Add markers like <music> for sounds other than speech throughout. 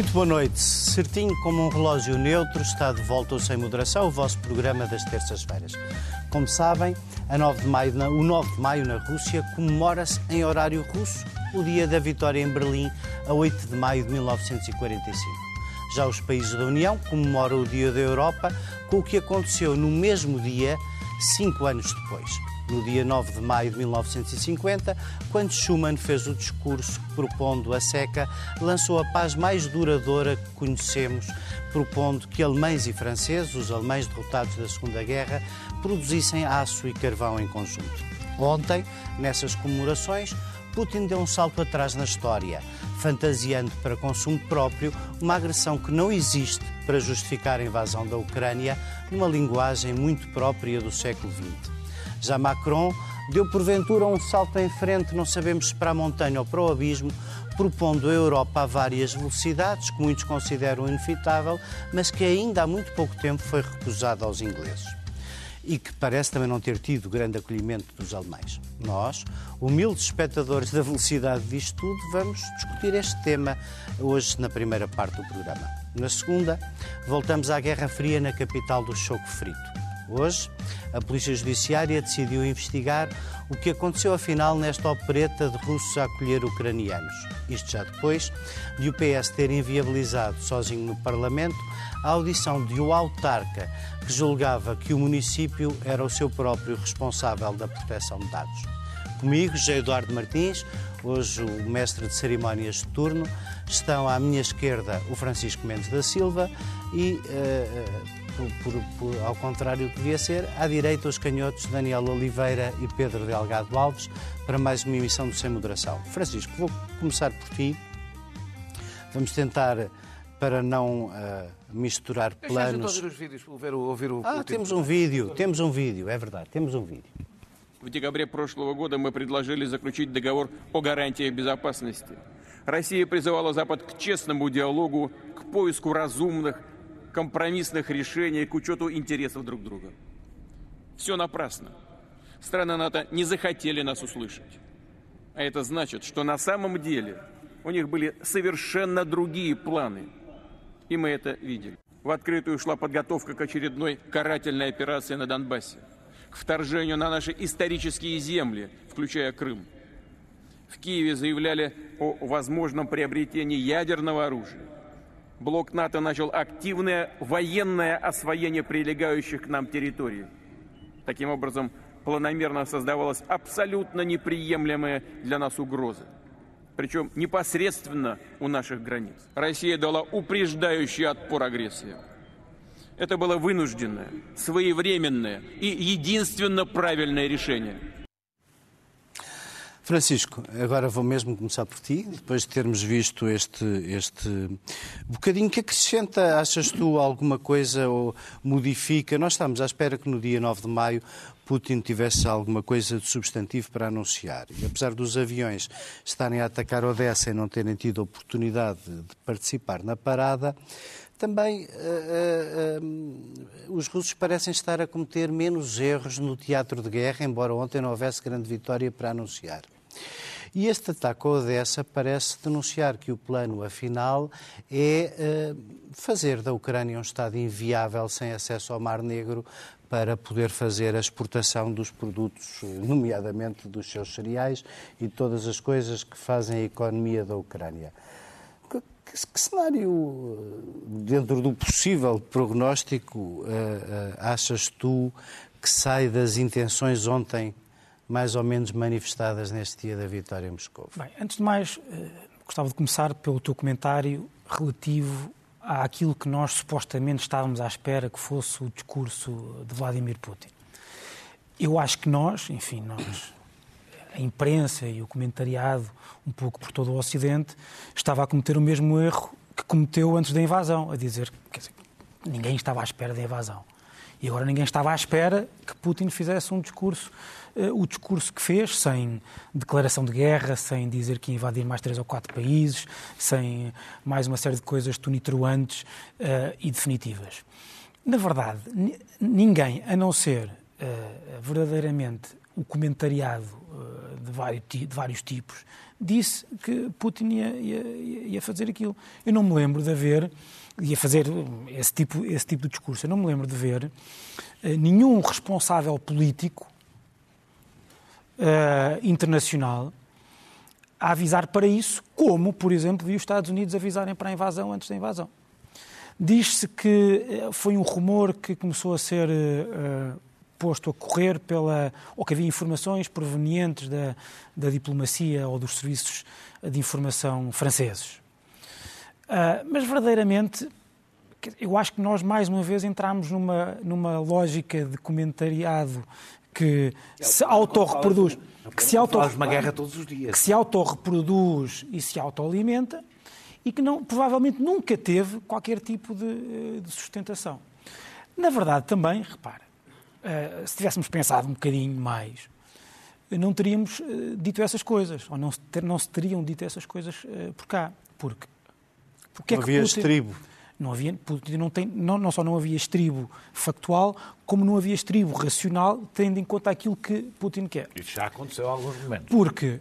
Muito boa noite. Certinho como um relógio neutro, está de volta ao Sem Moderação, o vosso programa das terças-feiras. Como sabem, a 9 de maio, o 9 de maio na Rússia comemora-se em horário russo o dia da vitória em Berlim, a 8 de maio de 1945. Já os países da União comemoram o Dia da Europa com o que aconteceu no mesmo dia, cinco anos depois no dia 9 de maio de 1950, quando Schuman fez o discurso propondo a seca, lançou a paz mais duradoura que conhecemos, propondo que alemães e franceses, os alemães derrotados da Segunda Guerra, produzissem aço e carvão em conjunto. Ontem, nessas comemorações, Putin deu um salto atrás na história, fantasiando para consumo próprio uma agressão que não existe para justificar a invasão da Ucrânia numa linguagem muito própria do século XX. Já Macron deu porventura um salto em frente, não sabemos se para a montanha ou para o abismo, propondo a Europa a várias velocidades, que muitos consideram inevitável, mas que ainda há muito pouco tempo foi recusada aos ingleses. E que parece também não ter tido grande acolhimento dos alemães. Nós, humildes espectadores da velocidade disto tudo, vamos discutir este tema hoje na primeira parte do programa. Na segunda, voltamos à Guerra Fria na capital do choco frito. Hoje, a Polícia Judiciária decidiu investigar o que aconteceu afinal nesta opereta de russos a acolher ucranianos. Isto já depois de o PS ter inviabilizado, sozinho no Parlamento, a audição de um autarca que julgava que o município era o seu próprio responsável da proteção de dados. Comigo, José Eduardo Martins, hoje o mestre de cerimónias de turno, estão à minha esquerda o Francisco Mendes da Silva e uh, por, por, por, ao contrário do que devia ser, à direita os canhotos Daniel Oliveira e Pedro Delgado Alves para mais uma emissão do Sem Moderação. Francisco, vou começar por ti. Vamos tentar para não uh, misturar planos. Ouvir os vídeos, ouvir, ouvir o ah, temos um vídeo, temos um vídeo, é verdade, temos um vídeo. В декабре прошлого года мы предложили заключить договор о гарантиях безопасности. Россия призывала Запад к честному диалогу, к поиску разумных компромиссных решений к учету интересов друг друга. Все напрасно. Страны НАТО не захотели нас услышать. А это значит, что на самом деле у них были совершенно другие планы. И мы это видели. В открытую шла подготовка к очередной карательной операции на Донбассе, к вторжению на наши исторические земли, включая Крым. В Киеве заявляли о возможном приобретении ядерного оружия блок НАТО начал активное военное освоение прилегающих к нам территорий. Таким образом, планомерно создавалась абсолютно неприемлемая для нас угроза. Причем непосредственно у наших границ. Россия дала упреждающий отпор агрессии. Это было вынужденное, своевременное и единственно правильное решение – Francisco, agora vou mesmo começar por ti, depois de termos visto este, este bocadinho que acrescenta, achas tu, alguma coisa ou modifica? Nós estamos à espera que no dia 9 de maio Putin tivesse alguma coisa de substantivo para anunciar. E apesar dos aviões estarem a atacar Odessa e não terem tido oportunidade de participar na parada, também uh, uh, uh, os russos parecem estar a cometer menos erros no teatro de guerra, embora ontem não houvesse grande vitória para anunciar. E este ataque a Odessa parece denunciar que o plano, afinal, é uh, fazer da Ucrânia um Estado inviável sem acesso ao Mar Negro para poder fazer a exportação dos produtos, nomeadamente dos seus cereais e todas as coisas que fazem a economia da Ucrânia. Que, que, que cenário, dentro do possível prognóstico, uh, uh, achas tu que sai das intenções ontem mais ou menos manifestadas neste dia da vitória em Moscou? Bem, antes de mais, eh, gostava de começar pelo teu comentário relativo àquilo que nós supostamente estávamos à espera que fosse o discurso de Vladimir Putin. Eu acho que nós, enfim, nós, a imprensa e o comentariado, um pouco por todo o Ocidente, estava a cometer o mesmo erro que cometeu antes da invasão, a dizer que ninguém estava à espera da invasão. E agora ninguém estava à espera que Putin fizesse um discurso o discurso que fez, sem declaração de guerra, sem dizer que ia invadir mais três ou quatro países, sem mais uma série de coisas tunitruantes uh, e definitivas. Na verdade, ninguém, a não ser uh, verdadeiramente o comentariado uh, de, vários, de, vários, tipos, disse que Putin ia, ia, ia, fazer aquilo. Eu não me lembro de haver, ia fazer esse tipo, esse tipo de discurso, eu não me lembro de ver uh, nenhum responsável político uh, internacional a avisar para isso, como, por exemplo, os Estados Unidos avisarem para a invasão antes da invasão. Diz-se que foi um rumor que começou a ser uh, posto a correr pela. ou que havia informações provenientes da, da diplomacia ou dos serviços de informação franceses. Uh, mas verdadeiramente, eu acho que nós mais uma vez entramos numa, numa lógica de comentariado que se autorreproduz. Que se auto uma guerra todos os dias. Que se autorreproduz e se autoalimenta e que não, provavelmente nunca teve qualquer tipo de, de sustentação. Na verdade, também, repara, uh, se tivéssemos pensado um bocadinho mais, não teríamos uh, dito essas coisas, ou não se, ter, não se teriam dito essas coisas uh, por cá. Porque, porque não é havia Putin. Não, havia, Putin não, tem, não, não só não havia estribo factual, como não havia estribo racional, tendo em conta aquilo que Putin quer. Isso já aconteceu em alguns momentos. Porque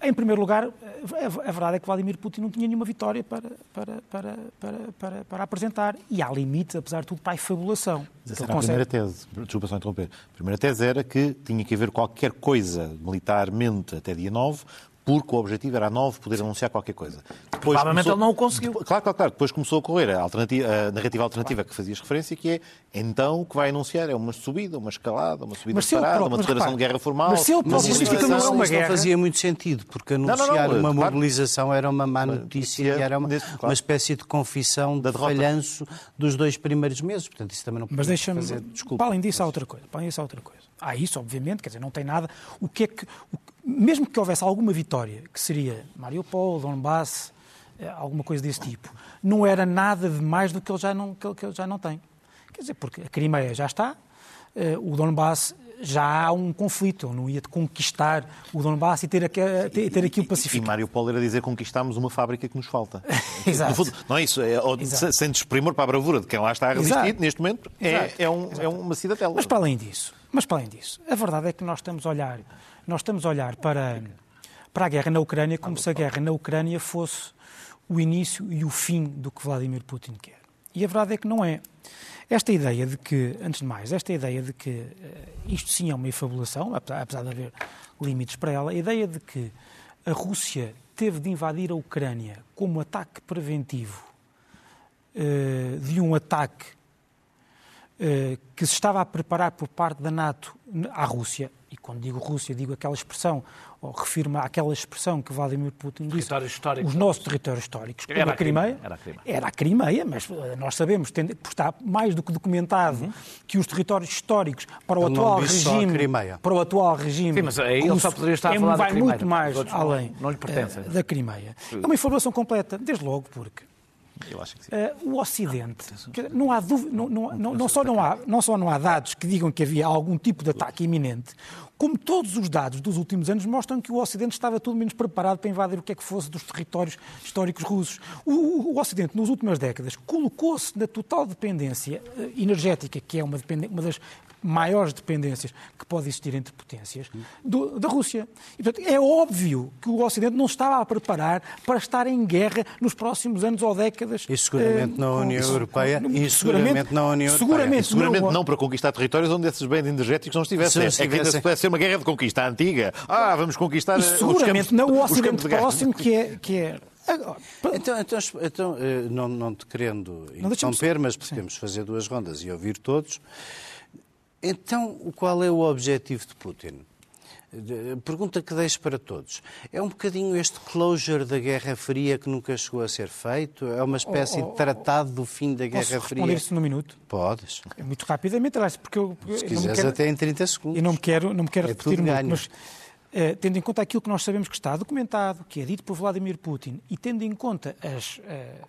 em primeiro lugar, a verdade é que Vladimir Putin não tinha nenhuma vitória para, para, para, para, para, para apresentar. E há limites, apesar de tudo, para a efabulação. Essa era a primeira tese. Desculpa só interromper. A primeira tese era que tinha que haver qualquer coisa militarmente até dia 9 porque o objetivo era a 9 poder anunciar qualquer coisa. Depois Provavelmente começou... ele não o conseguiu. Claro, claro, claro. Depois começou a correr a, alternativa, a narrativa alternativa claro. que fazias referência, que é então o que vai anunciar é uma subida, uma escalada, uma subida parada, uma declaração de guerra formal. Mas se ele próprio mas isso, não, é uma guerra. não fazia muito sentido, porque anunciar não, não, uma claro. mobilização era uma má notícia e era uma, claro. uma espécie de confissão de falhanço dos dois primeiros meses. Portanto, isso também não Mas deixa-me. Para além disso, há outra coisa. Para além disso, há outra coisa. Há isso, obviamente, quer dizer, não tem nada. O que é que. O, mesmo que houvesse alguma vitória, que seria Mariupol, Donbass, alguma coisa desse tipo, não era nada de mais do que ele já não, que ele, que ele já não tem. Quer dizer, porque a Crimeia já está, eh, o Donbass já há um conflito, eu não ia conquistar o Donbass e ter, aqui, ter, ter aqui o Pacífico. E, Mário Paulo era dizer conquistámos uma fábrica que nos falta. <laughs> Exato. Fundo, não é isso, é, sem desprimor para a bravura de quem lá está a resistir, Exato. neste momento, é, é, um, é uma cidadela. Mas para além disso, mas para além disso, a verdade é que nós estamos a olhar nós estamos a olhar para, para a guerra na Ucrânia como se a guerra na Ucrânia fosse o início e o fim do que Vladimir Putin quer. E a verdade é que não é. Esta ideia de que, antes de mais, esta ideia de que uh, isto sim é uma efabulação, apesar de haver limites para ela, a ideia de que a Rússia teve de invadir a Ucrânia como ataque preventivo uh, de um ataque uh, que se estava a preparar por parte da NATO à Rússia, e quando digo Rússia, digo aquela expressão, ou refiro-me àquela expressão que Vladimir Putin disse, os nossos territórios históricos, como era a Crimeia, era a Crimeia, era a Crimeia mas eh, nós sabemos, tem, está mais do que documentado, uhum. que os territórios históricos para o atual regime, para o atual regime, Sim, mas ele só poderia estar a falar vai da Crimeia, muito mais além não, não uh, da Crimeia. É uma informação completa, desde logo porque eu acho que sim. Uh, o Ocidente, não há dúvida, não, não, não, não, só não, há, não só não há dados que digam que havia algum tipo de ataque iminente, como todos os dados dos últimos anos mostram que o Ocidente estava tudo menos preparado para invadir o que é que fosse dos territórios históricos russos. O, o Ocidente, nas últimas décadas, colocou-se na total dependência eh, energética, que é uma, uma das maiores dependências que pode existir entre potências, do, da Rússia. E, portanto, é óbvio que o Ocidente não estava a preparar para estar em guerra nos próximos anos ou décadas. E seguramente na União isso, Europeia. Com, e seguramente na União Seguramente, Europeia. seguramente não, não, para conquistar territórios onde esses bens energéticos não estivessem. Se é que ainda pudesse ser uma guerra de conquista antiga. Ah, vamos conquistar e seguramente não o Ocidente próximo, que é, que é Agora, então, então, então, eh, não, não te querendo interromper, mas podemos fazer duas rondas e ouvir todos. Então, qual é o objetivo de Putin? Pergunta que deixo para todos. É um bocadinho este closure da Guerra Fria que nunca chegou a ser feito? É uma espécie oh, oh, de tratado do fim da Guerra Fria? Posso responder isso num minuto? Podes. É muito rapidamente, aliás, porque eu... Se quiseres quero, até em 30 segundos. Eu não me quero, não me quero é repetir muito, mas Uh, tendo em conta aquilo que nós sabemos que está documentado, que é dito por Vladimir Putin, e tendo em conta as uh,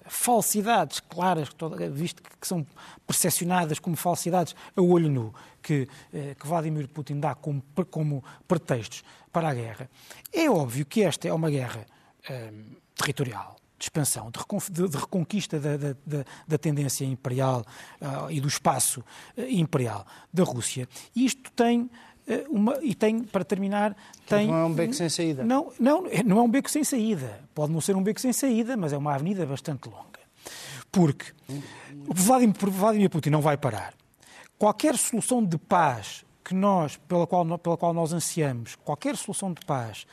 falsidades claras, visto que são percepcionadas como falsidades a olho nu, que, uh, que Vladimir Putin dá como, como, pretextos para a guerra, é óbvio que esta é uma guerra territorial, de expansão, de, de reconquista da, da, da, tendência imperial uh, e do espaço imperial da Rússia. E isto tem eh, uma, e tem, para terminar, tem... Não é um beco sem saída. Não, não, não é um beco sem saída. Pode não ser um beco sem saída, mas é uma avenida bastante longa. Porque Vladimir, Vladimir Putin não vai parar. Qualquer solução de paz que nós, pela qual, pela qual nós ansiamos, qualquer solução de paz,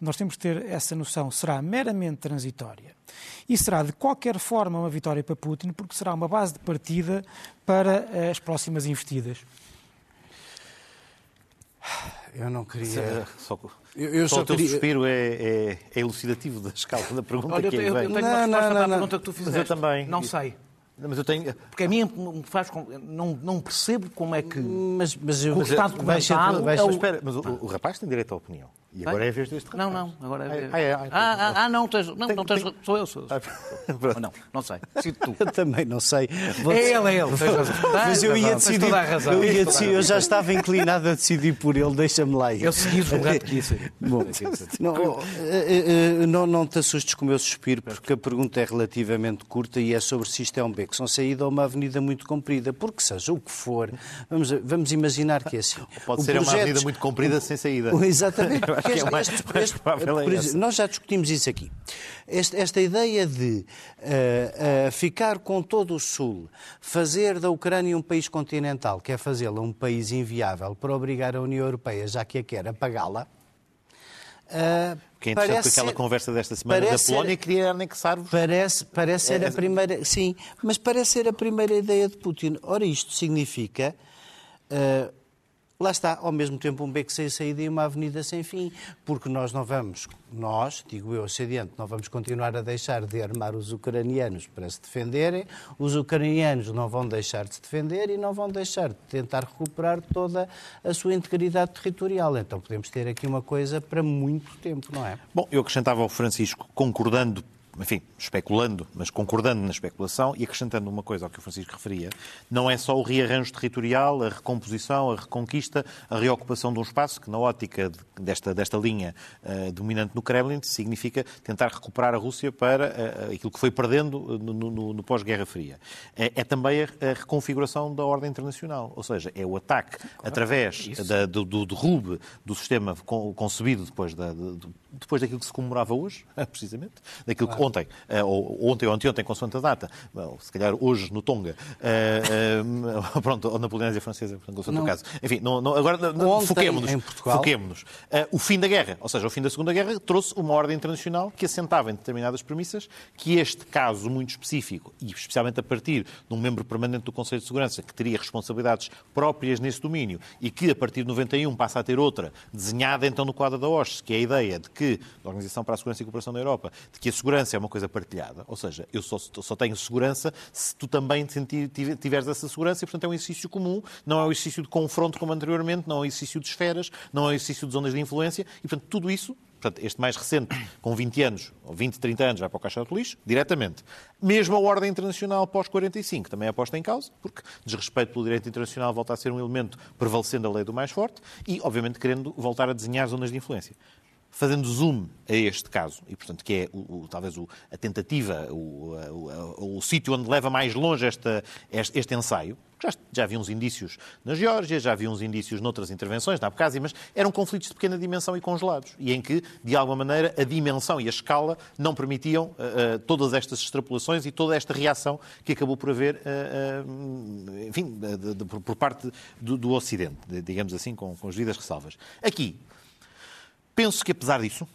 nós temos que ter essa noção, será meramente transitória. E será de qualquer forma uma vitória para Putin, porque será uma base de partida para as próximas investidas. Eu não queria. Só, eu, eu só, só o teu queria... suspiro é, é, é, elucidativo da escala da pergunta Olha, que eu, é eu, eu tenho não, uma resposta não, não, pergunta que tu fizeste. Mas eu também. Não sei. Mas eu tenho... Porque a mim me faz. Não, não percebo como é que. Mas, mas eu. O que está documentado. Mas, é o... espera, mas o, o, rapaz tem direito à opinião. E agora Vai? é a vez deste rapaz. Não, não. Agora é. Ah, é, ah, ah, ah, não, tens, não, tem, não tens, tem... sou eu, sou eu. não, não sei. Decido tu. Eu também não sei. É ele, é ele. Mas eu ia decidir. Eu, ia decidir, eu já estava inclinado a decidir por ele, deixa-me lá ir. Eu segui o gato que disse. <laughs> Bom, não, eh, eh, não, não te assustes com o meu suspiro, porque a pergunta é relativamente curta e é sobre se isto é um beco sem saída ou uma avenida muito comprida. Porque seja o que for, vamos, vamos imaginar que é assim. Pode ser projeto, uma avenida muito comprida sem saída. Exatamente. <laughs> É este, mais, este, este, é exemplo, nós já discutimos isso aqui. Esta ideia de uh, uh, ficar com todo o Sul, fazer da Ucrânia um país continental, que é fazê-la um país inviável para obrigar a União Europeia, já que a quer, a pagá-la. Uh, que é interessante que aquela ser, conversa desta semana da Polónia ser, queria anexar-vos. Parece, parece ser é, a primeira. Sim, mas parece ser a primeira ideia de Putin. Ora, isto significa. Uh, lá está, ao mesmo tempo, um beco sem saída e uma avenida sem fim, porque nós não vamos, nós, digo eu, Ocidente, não vamos continuar a deixar de armar os ucranianos para se defenderem, os ucranianos não vão deixar de se defender e não vão deixar de tentar recuperar toda a sua integridade territorial. Então podemos ter aqui uma coisa para muito tempo, não é? Bom, eu acrescentava ao Francisco, concordando enfim, especulando, mas concordando na especulação e acrescentando uma coisa ao que o Francisco referia, não é só o rearranjo territorial, a recomposição, a reconquista, a reocupação de um espaço que, na ótica desta, desta linha uh, dominante no Kremlin, significa tentar recuperar a Rússia para uh, aquilo que foi perdendo no, no, no pós-Guerra Fria. É, é também a, reconfiguração da ordem internacional, ou seja, é o ataque claro, através da, do, do derrube do sistema concebido depois, da, de, depois daquilo que se comemorava hoje, <laughs> precisamente, daquilo claro. que ontem, eh, ou ontem ou anteontem, consoante a data, se calhar hoje no Tonga, eh, eh, <laughs> pronto, ou na Polinésia Francesa, consoante o caso. Enfim, não, não, agora foquemos-nos. Foquemos o fim da guerra, ou seja, o fim da Segunda Guerra, trouxe uma ordem internacional que assentava em determinadas premissas que este caso muito específico, e especialmente a partir de um membro permanente do Conselho de Segurança que teria responsabilidades próprias nesse domínio e que a partir de 91 passa a ter outra, desenhada então no quadro da OSCE, que é a ideia de que, da Organização para a Segurança e Cooperação da Europa, de que a segurança é uma coisa partilhada, ou seja, eu só, só tenho segurança se tu também tiveres essa segurança e, portanto, é um exercício comum, não é um exercício de confronto como anteriormente, não é um exercício de esferas, não é um exercício de zonas de influência e, portanto, tudo isso Portanto, este mais recente, com 20 anos, ou 20, 30 anos, vai para o caixa de lixo, diretamente. Mesmo a ordem internacional pós-45 também é posta em causa, porque desrespeito pelo direito internacional volta a ser um elemento prevalecendo a lei do mais forte e, obviamente, querendo voltar a desenhar zonas de influência fazendo zoom a este caso, e portanto que é o, o, talvez o, a tentativa, o, sítio onde leva mais longe esta, este, este ensaio, já, já havia uns indícios na Geórgia, já havia uns indícios noutras intervenções, na Abkhazia, mas eram conflitos de pequena dimensão e congelados, e em que, de alguma maneira, a dimensão e a escala não permitiam uh, uh, todas estas extrapolações e toda esta reação que acabou por haver, uh, enfim, de, de, por parte do, do Ocidente, digamos assim, com, com as devidas ressalvas. Aqui, Penso que, apesar disso,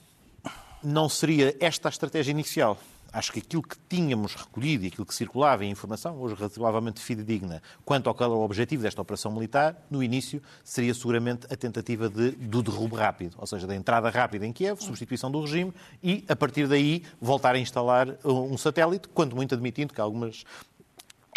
não seria esta a estratégia inicial. Acho que aquilo que tínhamos recolhido e aquilo que circulava em informação, hoje relativamente fidedigna, quanto ao, ao objetivo desta operação militar, no início, seria seguramente a tentativa de, do derrubo rápido, ou seja, da entrada rápida em Kiev, substituição do regime e, a partir daí, voltar a instalar um satélite, quanto muito admitindo que algumas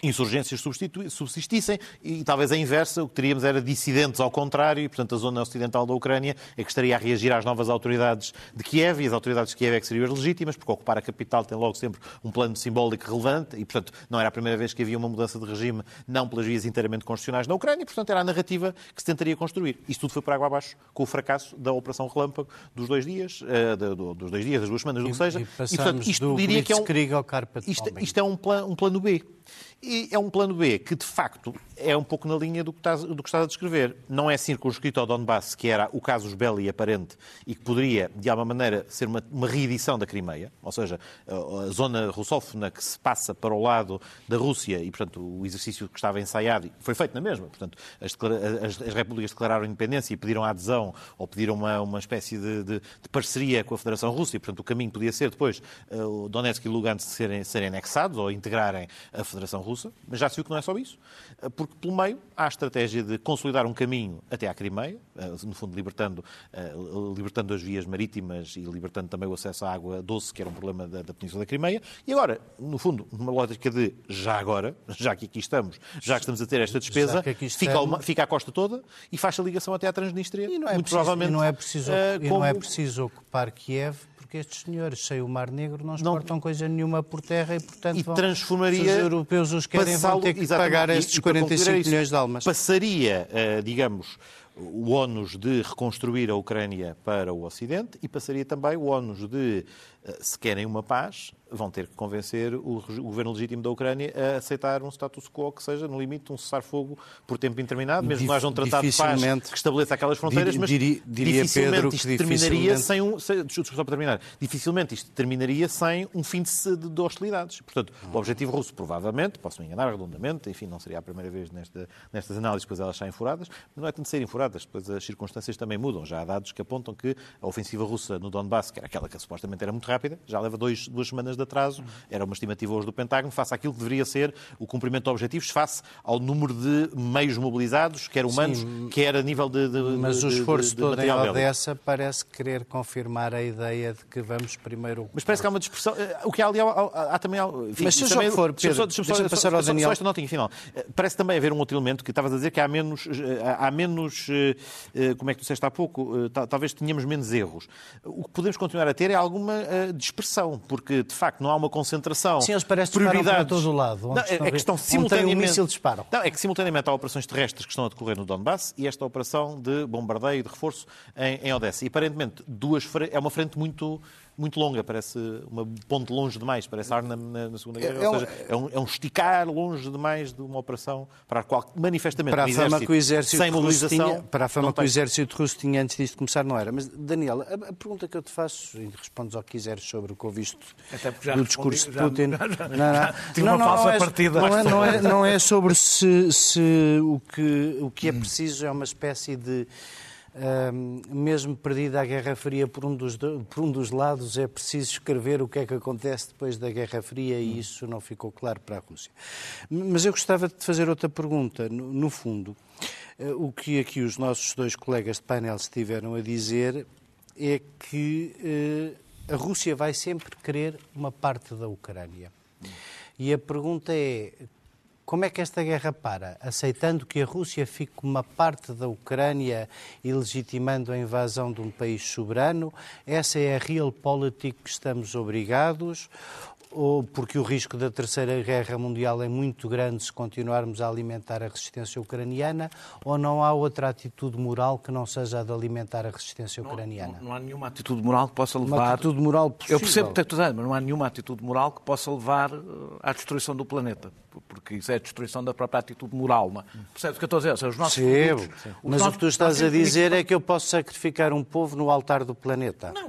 insurgências subsistissem e talvez a inversa, o que teríamos era dissidentes ao contrário e, portanto, a zona ocidental da Ucrânia é que estaria a reagir às novas autoridades de Kiev e as autoridades de Kiev é que seriam as legítimas, porque ocupar a capital tem logo sempre um plano simbólico relevante e, portanto, não era a primeira vez que havia uma mudança de regime, não pelas vias inteiramente constitucionais na Ucrânia, e, portanto, era a narrativa que se tentaria construir. Isso tudo foi para água abaixo com o fracasso da Operação Relâmpago dos dois dias, uh, dos dois dias, das duas semanas, do que seja. E, e, portanto, isto diria que é um, isto, isto é um, plan, um plano B. E é um plano B que, de facto, é um pouco na linha do que estás, do que estás a descrever. Não é circunscrito ao Donbass, que era o casus belli aparente e que poderia, de alguma maneira, ser uma, uma reedição da Crimeia, ou seja, a, a zona russófona que se passa para o lado da Rússia e, portanto, o exercício que estava ensaiado foi feito na mesma. Portanto, as, as, as repúblicas declararam independência e pediram a adesão ou pediram uma, uma espécie de, de, de, parceria com a Federação Russa e, portanto, o caminho podia ser depois uh, Donetsk e Lugansk serem, serem anexados ou integrarem a Federação Russa, mas já se viu que não é só isso, uh, porque pelo meio há a estratégia de consolidar um caminho até à Crimeia, uh, no fundo libertando, libertando as vias marítimas e libertando também o acesso à água doce, que era um problema da, da Península da Crimeia, e agora, no fundo, numa lógica de já agora, já que aqui estamos, já que estamos a ter esta despesa, fica, uma, fica a costa toda e faz a ligação até à Transnistria. E não é, muito preciso, provavelmente, e não é preciso, uh, como... não é preciso ocupar Kiev porque estes senhores, sem o Mar Negro, não exportam não... coisa nenhuma por terra e, portanto, e vão, transformaria, se os europeus os querem, vão ter que pagar estes 45 milhões de almas. Passaria, uh, digamos, o ónus de reconstruir a Ucrânia para o Ocidente e passaria também o ónus de, se querem uma paz, vão ter que convencer o, governo legítimo da Ucrânia a aceitar um status quo que seja, no limite, um cessar-fogo por tempo indeterminado, mesmo que não haja um tratado de paz que estabeleça aquelas fronteiras, mas diria, diria dificilmente Pedro isto terminaria sem um... Sem, desculpa, só para terminar. Dificilmente isto terminaria sem um fim de, de hostilidades. Portanto, o objetivo russo, provavelmente, posso me enganar redondamente, enfim, não seria a primeira vez nesta, nestas análises, depois elas saem furadas, mas não é tanto serem furadas, depois as circunstâncias também mudam. Já há dados que apontam que a ofensiva russa no Donbass, que era aquela que supostamente era muito rápida, já leva dois, duas semanas de atraso, era uma estimativa hoje do Pentágono, face àquilo que deveria ser o cumprimento de objetivos, face ao número de meios mobilizados, quer humanos, Sim, quer a nível de, de Mas de, o esforço de, de, todo dessa parece querer confirmar a ideia de que vamos primeiro... Mas parece que há uma dispersão... Eh, o que há ali, há, há, há também... Enfim, Mas seja o que for, Pedro, deixa-me passar ao Daniel. Só esta notinha final. Eh, parece também haver um outro elemento que estavas a dizer que há menos... Eh, há menos como é que tu disseste há pouco? Talvez tenhamos menos erros. O que podemos continuar a ter é alguma dispersão, porque, de facto, não há uma concentração Sim, eles parecem prioridades. para todo o lado. Não, é, é que estão simultaneamente... Um disparam. Não, é que simultaneamente há operações terrestres que estão a decorrer no Donbass e esta operação de bombardeio e de reforço em, em Odessa. E aparentemente duas, é uma frente muito muito longa, parece uma ponte longe demais, parece ar na, na, Segunda Guerra. É, Ou seja, é um, é um esticar longe demais de uma operação para a qual, manifestamente, para a fama que o exército sem mobilização. Tinha, para a fama que o exército russo tinha antes disto começar, não era. Mas, Daniel, a, a pergunta que eu te faço, e respondes ao que quiseres sobre o que ouviste do discurso de Putin. Já, <laughs> já, não, não, tive uma falsa é partida. Não é, não, é, não é sobre se, se o, que, o que é preciso é uma espécie de mesmo perdida a Guerra Fria por um, dos, por um dos lados, é preciso escrever o que é que acontece depois da Guerra Fria e isso não ficou claro para a Rússia. Mas eu gostava de fazer outra pergunta. No, no fundo, eh, o que aqui os nossos dois colegas de painel estiveram a dizer é que uh, a Rússia vai sempre querer uma parte da Ucrânia. E a pergunta é como é que esta guerra para? Aceitando que a Rússia fique uma parte da Ucrânia e legitimando a invasão de um país soberano? Essa é a realpolitik que estamos obrigados? Ou porque o risco da Terceira Guerra Mundial é muito grande se continuarmos a alimentar a resistência ucraniana, ou não há outra atitude moral que não seja a de alimentar a resistência ucraniana? Não, não, há nenhuma atitude moral que possa levar... Uma atitude moral possível. Eu percebo que a dizer, mas não há nenhuma atitude moral que possa levar eh, à destruição do planeta, porque isso é a destruição da própria atitude moral. Não é? Percebes o que eu estou a dizer? Seja, os nossos Percebo, mas o que tu estás a dizer é que eu posso sacrificar um povo no altar do planeta. Não,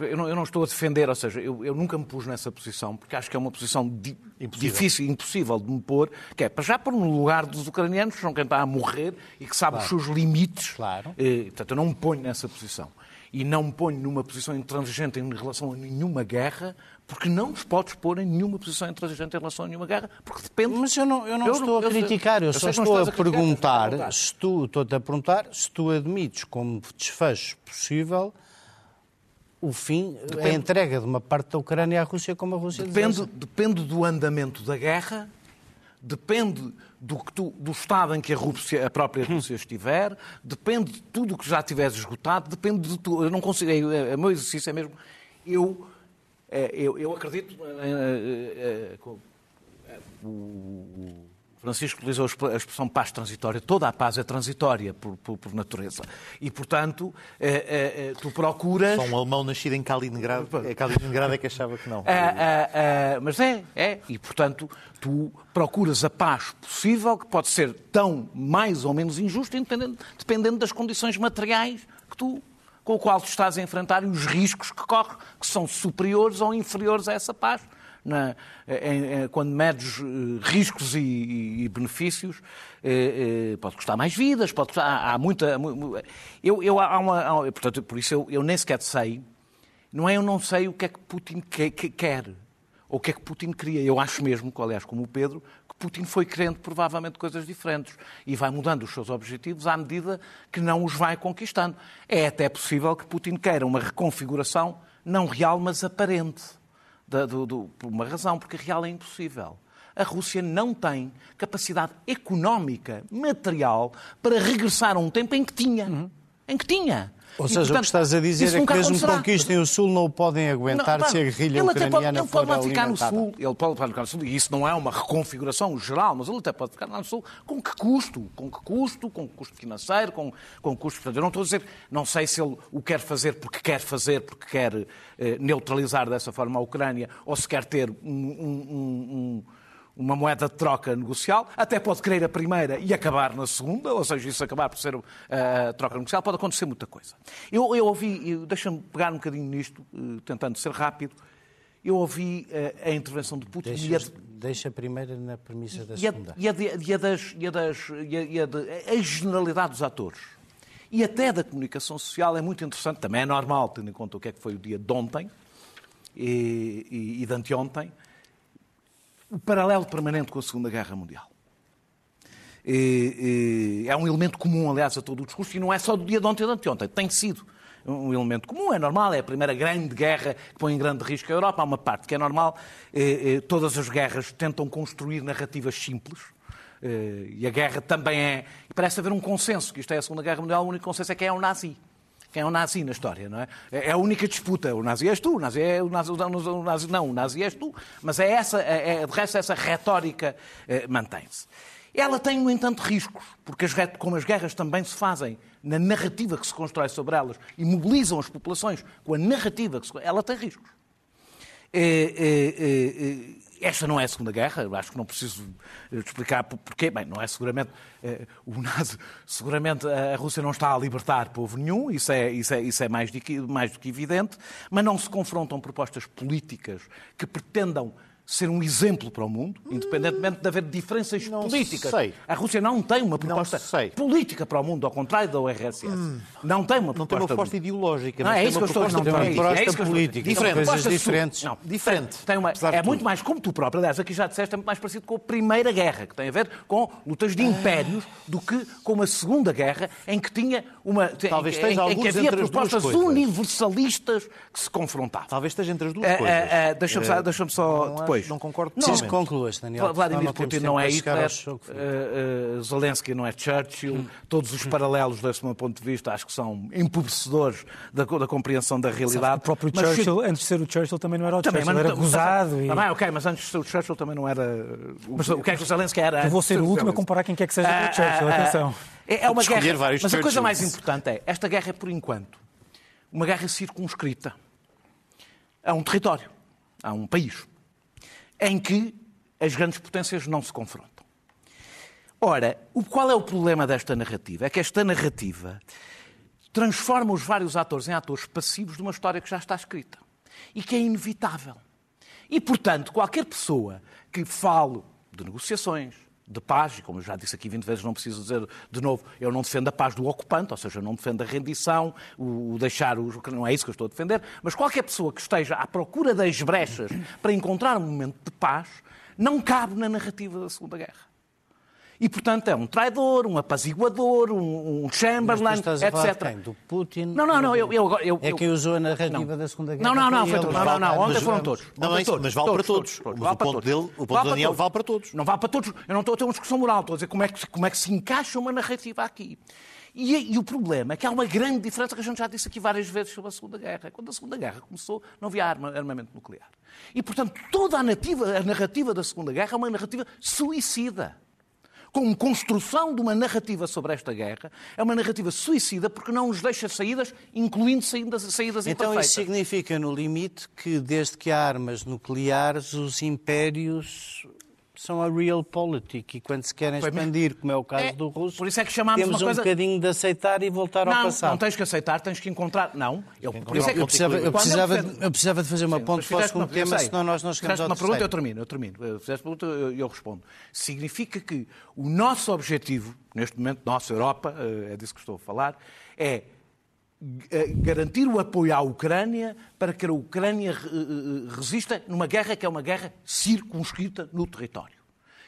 Eu, não, eu, não, estou a defender, ou seja, eu, eu, nunca me pus nessa posição, porque acho que é uma posição di, impossível. difícil, impossível de me pôr, que é para já pôr no lugar dos ucranianos, que são quem está a morrer e que sabe claro. os seus limites. Claro. Eh, portanto, eu não me ponho nessa posição. E não me ponho numa posição intransigente em relação a nenhuma guerra, porque não nos podes pôr em nenhuma posição intransigente em relação a nenhuma guerra, porque depende... Mas eu não, eu não eu estou a criticar, eu, eu só estou a, a perguntar, se tu, estou-te a perguntar se tu admites como desfecho possível o fim, depende, a entrega de uma parte da Ucrânia à Rússia como a Rússia depende, depende do andamento da guerra, depende do, que tu, do estado em que a, Rússia, a própria hum. Rússia estiver, depende de tudo o que já tiveres esgotado, depende de tudo. Eu não consigo, é, o meu exercício é mesmo, eu, é, eu, eu acredito, é, é, o, o Francisco utilizou a expressão paz transitória. Toda a paz é transitória por, por, por natureza. E, portanto, é, é, tu procuras. Só um alemão nascido em Kaliningrado. É Kaliningrado é que achava que não. <laughs> mas é, é. E, portanto, tu procuras a paz possível, que pode ser tão mais ou menos injusta, dependendo, das condições materiais que tu, com o qual tu estás a enfrentar e os riscos que corres, que são superiores ou inferiores a essa paz na, em, em, quando medes uh, riscos e, e, e benefícios, uh, uh, pode custar mais vidas, pode custar, há, há muita... Eu, eu, há uma, há, portanto, por isso eu, eu, nem sequer sei, não é eu não sei o que é que Putin que, que, quer, ou o que é que Putin queria. Eu acho mesmo, aliás, como o Pedro, que Putin foi querendo provavelmente coisas diferentes e vai mudando os seus objetivos à medida que não os vai conquistando. É até possível que Putin queira uma reconfiguração não real, mas aparente da, do, do, por uma razão, porque real é impossível. A Rússia não tem capacidade económica, material, para regressar a um tempo em que tinha. Uhum. Em que tinha. Ou seja, portanto, o que estás a dizer é que mesmo que conquistem o Sul não o podem aguentar não, se a guerrilha ele ucraniana pode, ele pode lá ficar no Sul, Ele pode ficar no Sul, e isso não é uma reconfiguração geral, mas ele até pode ficar lá no Sul. Com que custo? Com que custo? Com que custo financeiro? Com, com custo... Portanto, eu não estou a dizer... Não sei se ele o quer fazer porque quer fazer, porque quer eh, neutralizar dessa forma a Ucrânia, ou se quer ter um, um, um uma moeda de troca negocial, até pode querer a primeira e acabar na segunda, ou seja, isso acabar por ser a troca negocial, pode acontecer muita coisa. Eu, eu ouvi, deixa-me pegar um bocadinho nisto, eh, tentando ser rápido, eu ouvi eh, a intervenção de Putin deixa, a, deixa primeira na premissa da e a, segunda. E a, e a, das, e a, das, e a, a, de, a generalidade dos atores e até da comunicação social é muito interessante, também é normal, tendo em conta o que é que foi o dia de ontem e, e, e de anteontem, o paralelo permanente com a Segunda Guerra Mundial. É um elemento comum, aliás, a todo o discurso, e não é só do dia de ontem ou de anteontem, tem sido um elemento comum, é normal, é a primeira grande guerra que põe em grande risco a Europa. Há uma parte que é normal, todas as guerras tentam construir narrativas simples, e a guerra também é. E parece haver um consenso, que isto é a Segunda Guerra Mundial, o único consenso é que é um nazi. Quem é o nazi na história, não é? É a única disputa. O nazi és tu, o nazi é o nazi, o nazi não, o nazi és tu. Mas é essa, é, é, de resto, essa retórica eh, mantém-se. Ela tem, no entanto, riscos, porque as, como as guerras também se fazem na narrativa que se constrói sobre elas e mobilizam as populações com a narrativa que se... ela tem riscos. É, é, esta não é a Segunda Guerra, acho que não preciso explicar porquê. Bem, não é seguramente. Eh, o nazi, <laughs> seguramente a Rússia não está a libertar povo nenhum, isso é, isso é, isso é mais, do que, mais do que evidente, mas não se confrontam propostas políticas que pretendam ser um exemplo para o mundo, independentemente de haver diferenças não políticas. Sei. A Rússia não tem uma proposta política para o mundo, ao contrário da URSS. Hum. Não tem uma proposta. Não tem uma proposta ideológica, mas não, é isso que eu estou a dizer. Uma proposta política. Diferente. Coisas diferentes. Não, diferente. Tem uma, é muito mais, como tu próprio, aliás, aqui já disseste, é muito mais parecido com a Primeira Guerra, que tem a ver com lutas de impérios, do que com uma Segunda Guerra, em que tinha uma. Talvez em, em, em que havia propostas universalistas que se confrontavam. Talvez esteja entre as duas coisas. Deixa-me só, deixa só depois. Não concordo Preciso que concluas, Daniel. Vladimir Putin não é Hitler, uh, uh, Zelensky não é Churchill, hum. todos os paralelos, desse meu ponto de vista, acho que são empobrecedores da, da compreensão da realidade. O próprio mas, Churchill, antes de ser o Churchill, também não era o também, Churchill, era gozado. Mas, e... Também, ok, mas antes de ser o Churchill também não era... O, mas, o que é que o Zelensky era? Eu vou ser o último a comparar quem quer que seja uh, o Churchill, atenção. É, é uma guerra, mas a coisa mais importante é, esta guerra é, por enquanto, uma guerra circunscrita a um território, a um país, em que as grandes potências não se confrontam. Ora, qual é o problema desta narrativa? É que esta narrativa transforma os vários atores em atores passivos de uma história que já está escrita e que é inevitável. E, portanto, qualquer pessoa que fale de negociações, de paz, e como eu já disse aqui 20 vezes, não preciso dizer de novo, eu não defendo a paz do ocupante, ou seja, eu não defendo a rendição, o, deixar os. Não é isso que eu estou a defender, mas qualquer pessoa que esteja à procura das brechas para encontrar um momento de paz não cabe na narrativa da Segunda Guerra. E, portanto, é um traidor, um apaziguador, um, um Chamberlain, Mas etc. A quem? Do Putin? Não, não, não. Eu, eu, eu, é quem usou a narrativa não. da Segunda Guerra. Não, não, não. Foi, não, não, não. Ontem foram todos. Não, é isso, mas vale para todos. Mas o ponto dele, o ponto do Daniel, vale para todos. Não vale para todos. Eu não estou a ter uma discussão moral. Estou a dizer como é que, como é que se encaixa uma narrativa aqui. E, e, o problema é que há uma grande diferença que a gente já disse aqui várias vezes sobre a Segunda Guerra. Quando a Segunda Guerra começou, não havia arma, armamento nuclear. E, portanto, toda a narrativa, a narrativa da Segunda Guerra é uma narrativa suicida. Com construção de uma narrativa sobre esta guerra, é uma narrativa suicida porque não nos deixa saídas, incluindo saídas, saídas Então imperfeitas. isso significa, no limite, que desde que há armas nucleares, os impérios são a real politic e quando se querem expandir, como é o caso É, do russo, por isso é que chamámos temos uma coisa- um bocadinho de aceitar e voltar ao Não, passado. não tens que aceitar, tens que encontrar. Não, eu, por isso é que eu, precisava, eu, precisava, eu precisava de fazer uma Sim, ponte mas para o tema, senão nós não chegamos ao uma pergunta, eu termino, eu termino. Fizeste uma pergunta, eu, eu respondo. Significa que o nosso objetivo, neste momento, nossa Europa, eh, é disso que estou a falar, é eh, garantir o apoio à Ucrânia para que a Ucrânia eh, eh, resista numa guerra que é uma guerra circunscrita no território.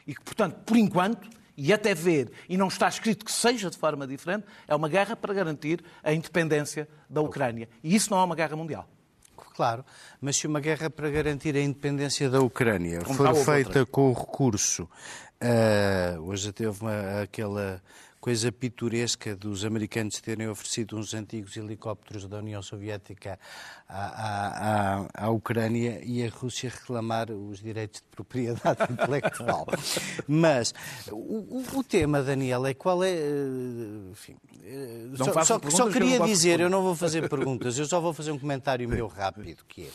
E que, portanto, por enquanto, e até ver, e não está escrito que seja de forma diferente, é uma guerra para garantir a independência da Ucrânia. E isso não é uma guerra mundial. Claro, mas se uma guerra para garantir a independência da Ucrânia Como for feita outra. com o recurso, ah, hoje houve uma, aquela coisa pitoresca dos americanos terem oferecido uns antigos helicópteros da União Soviética à, à- à- Ucrânia e a Rússia reclamar os direitos de propriedade <laughs> intelectual. Mas o, o- tema, Daniel, é qual é. eh, Enfim, eh, Não só, só- só que eu queria posso dizer, eu não vou fazer perguntas, eu só vou fazer um comentário meu rápido, que é,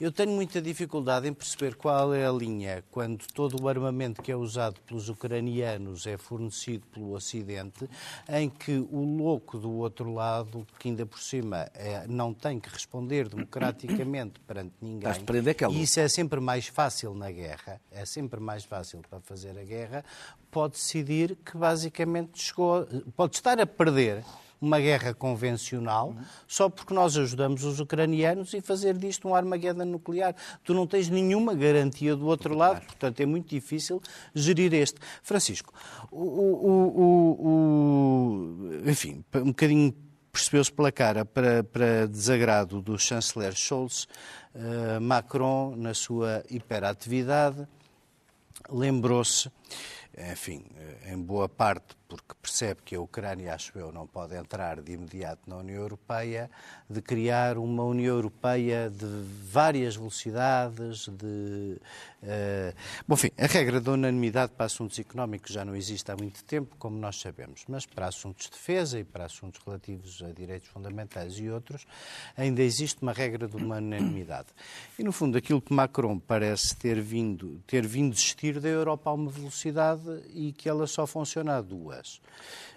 eu tenho muita dificuldade em perceber qual é a linha quando todo o armamento que é usado pelos ucranianos é fornecido pelo Ocidente, em que o louco do outro lado, que ainda por cima é, não tem que responder democraticamente <coughs> perante ninguém, é e louco. isso é sempre mais fácil na guerra, é sempre mais fácil para fazer a guerra, pode decidir que basicamente chegou, pode estar a perder uma guerra convencional só porque nós ajudamos os ucranianos e fazer disto um Armageddon nuclear. Tu não tens nenhuma garantia do outro lado, portanto é muito difícil gerir este. Francisco, o, o- o- enfim, um bocadinho percebeu-se pela cara para, para desagrado do chanceler Scholz, eh, Macron, na sua hiperatividade, lembrou-se, enfim, em boa parte porque percebe que a Ucrânia, acho eu, não pode entrar de imediato na União Europeia, de criar uma União Europeia de várias velocidades, de... eh, Bom, enfim, a regra da unanimidade para assuntos económicos já não existe há muito tempo, como nós sabemos, mas para assuntos de defesa e para assuntos relativos a direitos fundamentais e outros, ainda existe uma regra de uma unanimidade. E, no fundo, aquilo que Macron parece ter vindo, ter vindo existir da Europa a uma velocidade e que ela só funciona a duas.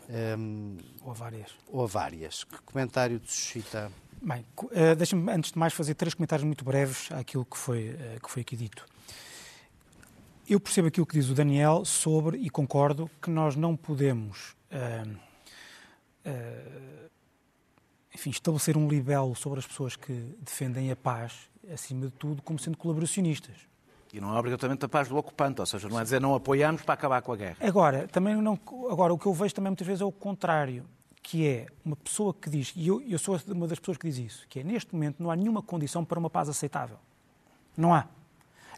Hum, Ou várias. ou a várias. Que comentário te suscita? Bem, eh, deixa-me antes de mais fazer três comentários muito breves àquilo que foi, eh, que foi aqui dito. Eu percebo aquilo que diz o Daniel sobre, e concordo, que nós não podemos eh, enfim, estabelecer um libelo sobre as pessoas que defendem a paz, acima de tudo, como sendo colaboracionistas. E não é obrigatoriamente a paz do ocupante, ou seja, não é dizer não apoiamos para acabar com a guerra. Agora, também não, agora, o que eu vejo também muitas vezes é o contrário, que é uma pessoa que diz, e eu, eu sou uma das pessoas que diz isso, que é neste momento não há nenhuma condição para uma paz aceitável. Não há.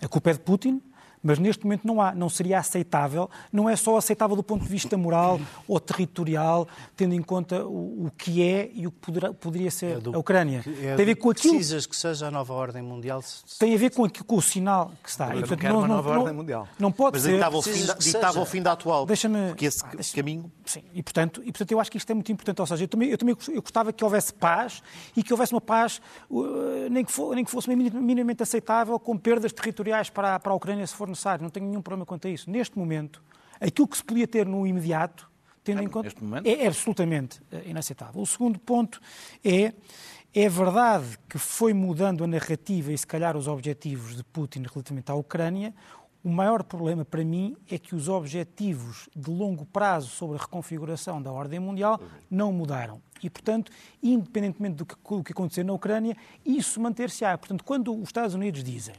A culpa é de Putin, mas neste momento não há. Não seria aceitável, não é só aceitável do ponto de vista moral ou territorial, tendo em conta o, o que é e o que poderá, poderia ser É do- a Ucrânia. É Tem a ver com aquilo Precisas que seja a nova ordem mundial? se- tem a ver com, aquilo- com o sinal que está. Eu E, não quero uma nova ordem mundial. Não pode Mas ser. ditava o, fim da, ditava o fim da atual. Deixa-me- Porque esse Ah, deixa- caminho. Sim, e portanto, e portanto eu acho que isto é muito importante. Ou seja, eu também, eu também eu gostava que houvesse paz e que houvesse uma paz, uh, nem que, fo- nem que fosse minimamente aceitável, com perdas territoriais para, para a Ucrânia, se for necessário. Não tenho nenhum problema quanto a isso. Neste momento, aquilo que se podia ter no imediato, tendo em conta. momento? É absolutamente eh, inaceitável. O segundo ponto é. É verdade que foi mudando a narrativa e, se calhar, os objetivos de Putin relativamente à Ucrânia. O maior problema para mim é que os objetivos de longo prazo sobre a reconfiguração da ordem mundial não mudaram. E, portanto, independentemente do que, do que acontecer na Ucrânia, isso manter-se-á. Portanto, quando os Estados Unidos dizem,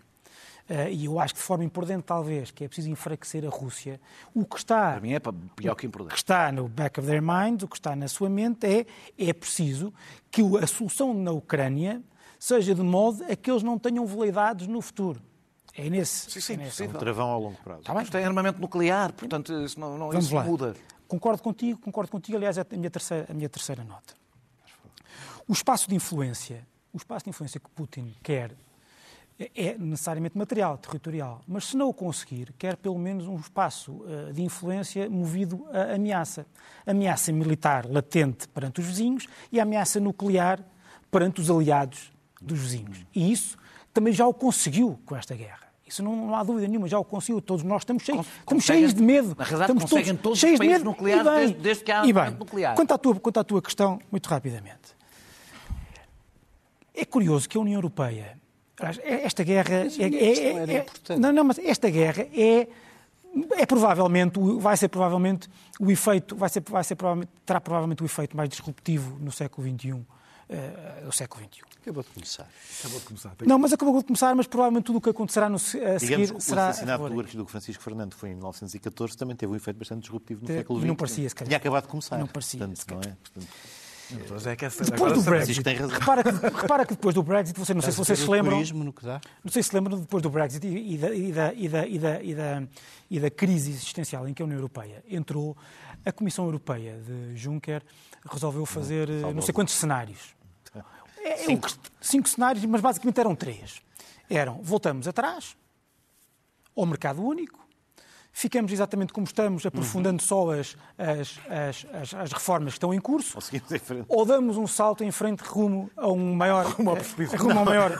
e eu acho que de forma importante talvez, que é preciso enfraquecer a Rússia, o que está Para mim é pior que o que imprudente. está no back of their mind, o que está na sua mente é é preciso que a solução na Ucrânia seja de modo a que eles não tenham veleidades no futuro. É nesse. Sim, sim, é nesse. possível. Um travão ao longo prazo. Está bem? Isto é armamento nuclear, portanto, isso não, não isso lá. muda. Concordo contigo, concordo contigo. Aliás, é a minha terceira, a minha terceira nota. O espaço de influência, o espaço de influência que Putin quer é necessariamente material, territorial. Mas se não o conseguir, quer pelo menos um espaço uh, de influência movido a ameaça. Ameaça militar latente perante os vizinhos e ameaça nuclear perante os aliados dos vizinhos. E isso também já o conseguiu com esta guerra. Isso não, não há dúvida nenhuma, já o conseguiu. Todos nós estamos cheios, estamos cheios de medo. Na realidade, estamos conseguem todos, cheios os países de medo. nucleares e bem, desde, desde que há e bem, nuclear. Quanto à, tua, quanto à tua questão, muito rapidamente. É curioso que a União Europeia, esta guerra é, é, é, é não, não, mas esta guerra é é provavelmente vai ser provavelmente o efeito vai ser vai ser provavelmente, terá provavelmente o efeito mais disruptivo no século XXI uh, do século XXI. Acabou de começar. Acabou de começar. Não, mas acabou de começar, mas provavelmente tudo o que acontecerá no, a seguir Digamos que será. o assassinato do arquiduque Francisco Fernando foi em 1914, também teve um efeito bastante disruptivo no Te- século e XX. não parecia, se calhar. Tinha acabado de começar. Não parecia, Portanto, se não é? Portanto, É que essa- Depois do. Brexit, tem razão. repara que, repara que depois do Brexit, você, não sei se vocês se lembram, Turismo no que dá. não sei se se lembram depois do Brexit e, e da, e, da, e, da, e, da, e, da, e da crise existencial em que a União Europeia entrou, a Comissão Europeia de Juncker resolveu fazer eh, não sei quantos cenários. É, é o que- cinco cenários, mas basicamente eram três. Eram, voltamos atrás, ao mercado único, ficamos exatamente como estamos, aprofundando só as, as, as, as, as reformas que estão em curso, ou em damos um salto em frente rumo a um maior, rumo ao, maior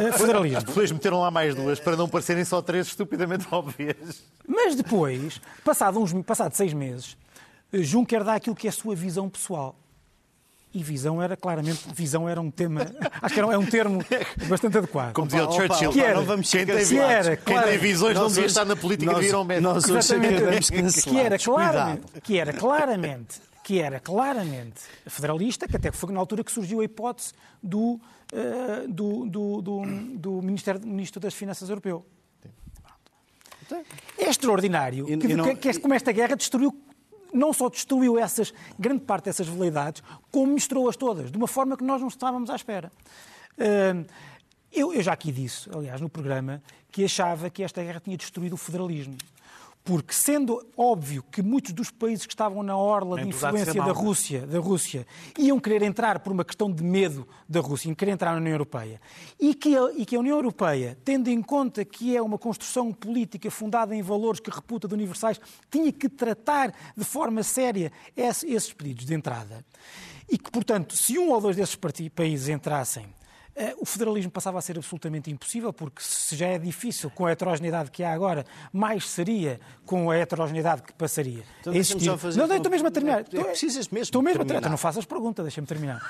eh, federalismo. Depois meteram lá mais duas para não parecerem só três estupidamente óbvias. Mas depois, passado, uns, passado seis meses, eh, Juncker dá aquilo que é a sua visão pessoal. E visão era claramente, visão era um tema, <laughs> acho que era, é um termo bastante adequado. Como dizia o Churchill, opa, Que era- não vamos quem tem, que era, quem claro. tem visões não devia estar na política nós- de ir ao médico. Nós hoje Exatamente. acabamos cancelados. que era claramente, que era claramente, que era claramente federalista, que até foi na altura que surgiu a hipótese do, eh, do, do, do, do Ministério, Ministro das Finanças Europeu. É extraordinário E- que, e não- que- que como esta guerra destruiu, não só destruiu essas, grande parte dessas veleidades, como misturou-as todas, de uma forma que nós não estávamos à espera. Hum, Eu, eu já aqui disse, aliás, no programa, que achava que esta guerra tinha destruído o federalismo. Porque, sendo óbvio que muitos dos países que estavam na orla de influência da mau. Rússia, da Rússia iam querer entrar por uma questão de medo da Rússia, iam querer entrar na União Europeia, e que, a, e que a União Europeia, tendo em conta que é uma construção política fundada em valores que reputa de universais, tinha que tratar de forma séria esse- esses pedidos de entrada, e que, portanto, se um ou dois desses países entrassem, o federalismo passava a ser absolutamente impossível, porque se já é difícil com a heterogeneidade que há agora, mais seria com a heterogeneidade que passaria. Então a existir. só fazer não, não, estou mesmo a terminar. É, é, precisas mesmo Estou mesmo a terminar. terminar. Não faças pergunta, deixa-me terminar.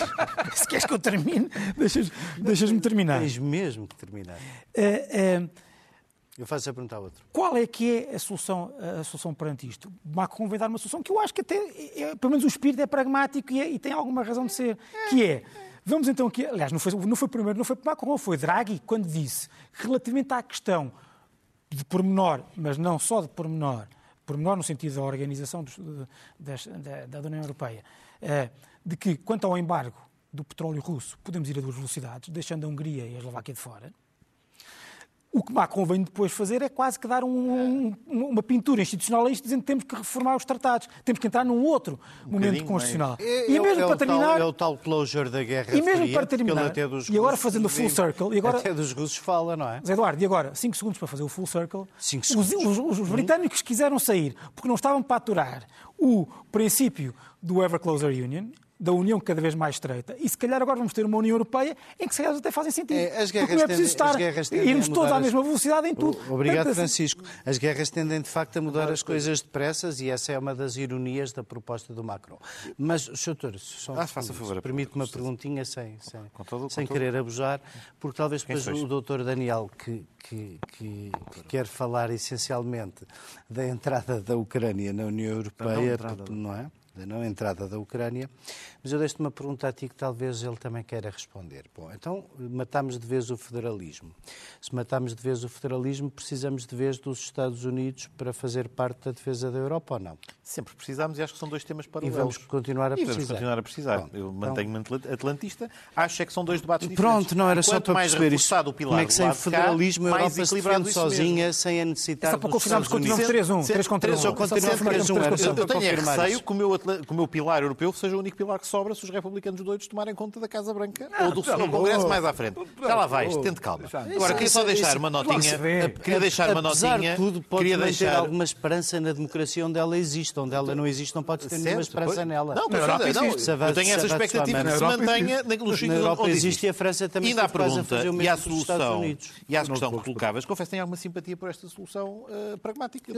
<laughs> se queres que eu termine, deixas- deixas-me terminar. Tens mesmo que terminar. Eh, eh, Eu faço a pergunta a outro. qual é que é a solução, a solução perante isto? Macron vai dar uma solução que eu acho que até, é- pelo menos o espírito é pragmático e, é- e tem alguma razão de ser, que é, vamos então aqui, aliás, não foi, não foi primeiro, não foi Macron, foi Draghi, quando disse, relativamente à questão de pormenor, mas não só de pormenor, pormenor no sentido da organização dos- das- da, da União Europeia, eh, de que, quanto ao embargo do petróleo russo, podemos ir a duas velocidades, deixando a Hungria e a Eslováquia de fora. O que Macron vem depois fazer é quase que dar um- um- uma pintura institucional a isto, dizendo que temos que reformar os tratados, temos que entrar num outro momento bocadinho constitucional. É, e é mesmo é para o tal- terminar, é o tal closure da Guerra E mesmo Fria, para terminar, até dos e agora fazendo o full circle, e agora- Até dos russos fala, não é? Zé Eduardo, e agora, 5 segundos para fazer o full circle. Cinco Os, segundos. os- os britânicos quiseram sair porque não estavam para aturar o princípio do Ever Closer Union, da união cada vez mais estreita, e se calhar agora vamos ter uma União Europeia em que se calhar até fazem sentido. É, as guerras porque não é preciso estar, tendem irmos todos à as- mesma velocidade em tudo. Obrigado, Portanto, assim, Francisco. As guerras tendem, de facto, a mudar as coisas depressas e essa é uma das ironias da proposta do Macron. Mas, Sr. Doutor, só Ah, faça favor, permite uma perguntinha sem, sem, Com todo- com sem todo- querer abusar, porque talvez depois o doutor Daniel, que, que, que- que quer falar essencialmente da entrada da Ucrânia na União Europeia, entrada. não é? Da não entrada da Ucrânia, mas eu deixo-te uma pergunta a ti que talvez ele também queira responder. Bom, então matamos de vez o federalismo. Se matamos de vez o federalismo, precisamos de vez dos Estados Unidos para fazer parte da defesa da Europa ou não? Sempre precisámos e acho que são dois temas E paralelos. vamos continuar a E vamos precisar. continuar a precisar. Pronto, Eu então- mantenho-me atl- atlantista. Acho é que são dois debates diferentes. Pronto, não era só para mais perceber isto. o pilar Como é que do sem de cá, federalismo a Europa se defende isso mesmo. sozinha, sem a É necessitar só para confirmarmos Estados continuamos Unidos? 3-1, 3 contra 1. Três ou Só para continente, confirmar que três, um, temos era três só contra Eu tenho receio que o meu da- que o meu pilar europeu seja o único pilar que sobra se os republicanos doidos tomarem conta da Casa Branca ou do do Congresso mais à frente. Já lá vais, tente calma. Agora, queria só deixar isso- uma notinha. Queria deixar uma notinha. tudo, pode Queria deixar. alguma esperança na democracia onde ela existe. Onde ela não existe, não pode ter nenhuma Certo, esperança pois. nela. Não, Europa certeza, não, avança- Eu tenho essa expectativa que se Na Europa mantenha Na sítios Europa onde existe e a França também está a pergunta fazer o e à Estados solução, Unidos. e à solução que colocavas, confesso que tenho alguma simpatia por esta solução eh, pragmática.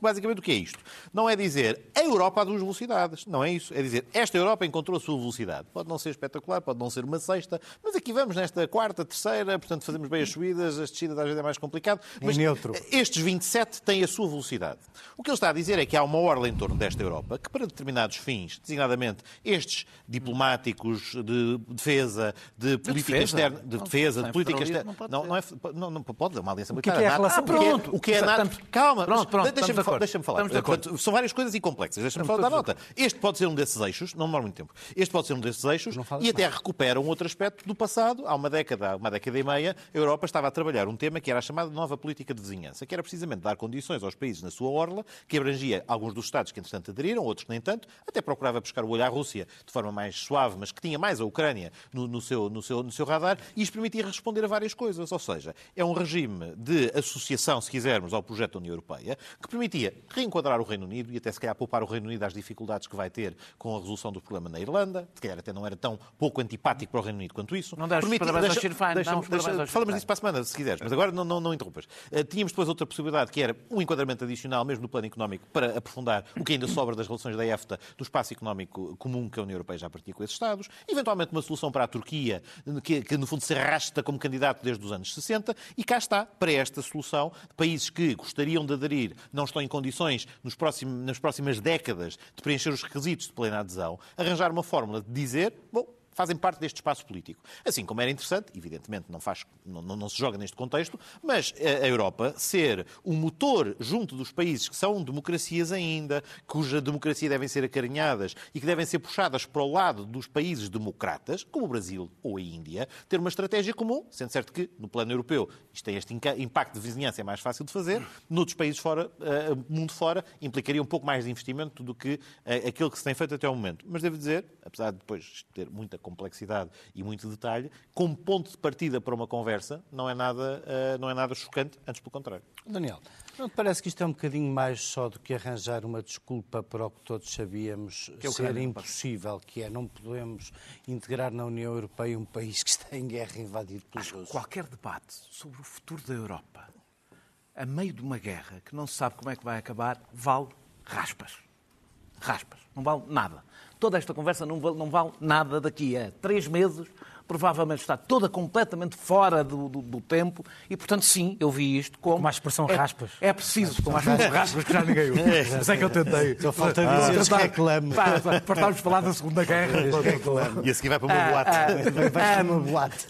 Basicamente, o que é isto? Não é dizer a Europa há duas velocidades. Não é isso. É dizer esta Europa encontrou a sua velocidade. Pode não ser espetacular, pode não ser uma sexta, mas aqui vamos nesta quarta, terceira, portanto fazemos bem as subidas, as descidas às vezes é mais complicado. Mas neutro. estes 27 têm a sua velocidade. O que ele está a dizer é que há uma orla em torno desta Europa que, para determinados fins, designadamente estes diplomáticos de defesa, de política defesa? externa, de Não, defesa, não de é política externa. não pode Não, não, é, não, não pode, é uma aliança que é militar. que é a relação? O que é- Pronto. O que é NATO? Calma, Pronto, pronto, deixa-me estamos de falar. falar. De. Portanto, São várias coisas e complexas. Deixa-me todos de nota. Este pode ser um desses eixos, não demora muito tempo. Este pode ser um desses eixos e até recupera um outro aspecto do passado. Há uma década, uma década e meia, a Europa estava a trabalhar um tema que era a chamada nova política de vizinhança, que era precisamente dar condições aos países na sua orla, que abrangia alguns dos Estados que, entretanto, aderiram, outros que nem tanto, até procurava buscar o olho à Rússia de forma mais suave, mas que tinha mais a Ucrânia no, no seu, no, seu, no seu radar, e isto permitia responder a várias coisas. Ou seja, é um regime de associação, se quisermos, ao projeto da União Europeia, que permitia reenquadrar o Reino Unido e até, se calhar, poupar o Reino Unido às dificuldades que vai ter com a resolução do problema na Irlanda, se calhar até não era tão pouco antipático para o Reino Unido quanto isso. Não os Permitia- parabéns ao deixa- Féin, deixa- deixa- Falamos disso para a semana, se quiseres, mas agora não, não, não interrompas. Uh, tínhamos depois outra possibilidade, que era um enquadramento adicional, mesmo no plano económico, para aprofundar o que ainda sobra das relações da EFTA, do espaço económico comum que a União Europeia já partia com esses Estados, eventualmente uma solução para a Turquia, que, que no fundo se arrasta como candidato desde os anos 60, e cá está, para esta solução, países que gostariam de aderir, não estão em condições, nos próximos, nas próximas décadas, de preencher os requisitos de plena adesão, arranjar uma fórmula de dizer, bom, fazem parte deste espaço político. Assim como era interessante, evidentemente não, faz, não, não- não se joga neste contexto, mas a Europa ser o motor junto dos países que são democracias ainda, cuja democracia devem ser acarinhadas e que devem ser puxadas para o lado dos países democratas, como o Brasil ou a Índia, ter uma estratégia comum, sendo certo que no plano europeu isto tem este impacto de vizinhança, é mais fácil de fazer, noutros países fora, eh, mundo fora, implicaria um pouco mais de investimento do que eh, aquilo que se tem feito até ao momento. Mas devo dizer, apesar de depois ter muita complexidade e muito detalhe, como ponto de partida para uma conversa, não é nada, eh, não é nada chocante, antes pelo contrário. Daniel, não te parece que isto é um bocadinho mais só do que arranjar uma desculpa para o que todos sabíamos Que a ser Ucrânia não impossível, que é não podemos integrar na União Europeia um país que está em guerra invadido pelos russos? qualquer debate sobre o futuro da Europa, a meio de uma guerra que não se sabe como é que vai acabar, vale raspas. Raspas. Não vale nada. Toda esta conversa não vale, não vale nada daqui a três meses. Provavelmente está toda completamente fora do, do- do tempo e, portanto, sim, eu vi isto como... Com mais expressão é, raspas. É preciso, com mais expressão raspas, que já ninguém usa. Mas é que eu tentei. Só falta dizer Tentar- reclame. Pá, pá, Para de falar da Segunda Guerra. E a seguir vai para uma boate. Vai para uma boate.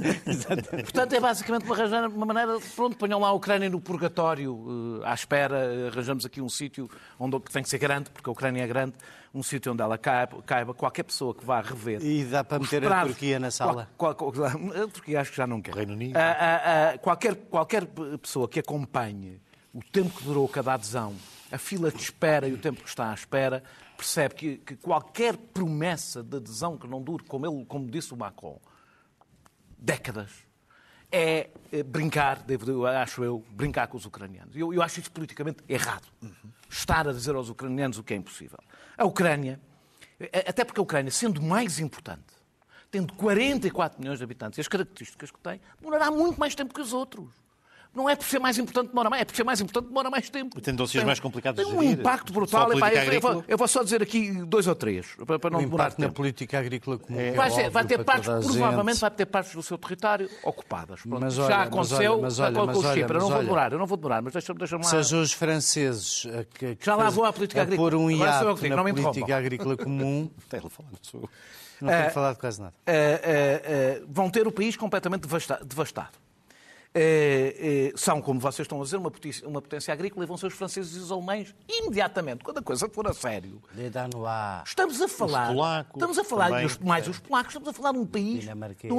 Portanto, é basicamente uma, uma maneira. Pronto, ponham lá a Ucrânia no purgatório, eh, à espera, eh, arranjamos aqui um sítio onde que tem que ser grande, porque a Ucrânia é grande, um sítio onde ela caiba, caiba qualquer pessoa que vá rever. E dá para meter a Turquia na sala? Qual- qual- a Turquia acho que já não quer. Reino Unido. Ah, ah, ah, qualquer, qualquer pessoa que acompanhe o tempo que durou cada adesão, a fila de espera e o tempo que está à espera, percebe que, que qualquer promessa de adesão que não dure, como, ele, como disse o Macron, décadas, é eh, brincar, devo, acho eu, brincar com os ucranianos. Eu, eu acho isso politicamente errado. Estar a dizer aos ucranianos o que é impossível. A Ucrânia, até porque a Ucrânia, sendo mais importante, tendo 44 milhões de habitantes e as características que tem, demorará muito mais tempo que os outros. Não é por ser mais importante demora mais, é por ser mais importante demora mais tempo. E tem dossiês mais complicados Tem de um gerir. impacto Só brutal. a Epá, eu, eu vou, eu vou só dizer aqui dois ou três, para, para não O demorar impacto na tempo. política agrícola comum. que é Vai, ser- vai ter partes, provavelmente gente. vai ter partes do seu território ocupadas. Pronto. Mas Já olha, mas aconteceu olha, mas olha, com, mas o Chipre. Eu não mas vou demorar, eu não vou demorar, mas deixa-me deixa lá. Sejam os franceses a que, que Já lá vou à política agrícola. pôr um hiato na não me política agrícola comum. <laughs> Tem falando, sou. Não tenho Eh, falado quase nada. Eh, eh, vão ter o país completamente devasta- devastado. Eh, eh, são, como vocês estão a dizer, uma potência, uma potência agrícola e vão ser os franceses e os alemães imediatamente, quando a coisa for a sério. Estamos a falar. polacos estamos a falar, também. e os- mais os polacos, estamos a falar de um país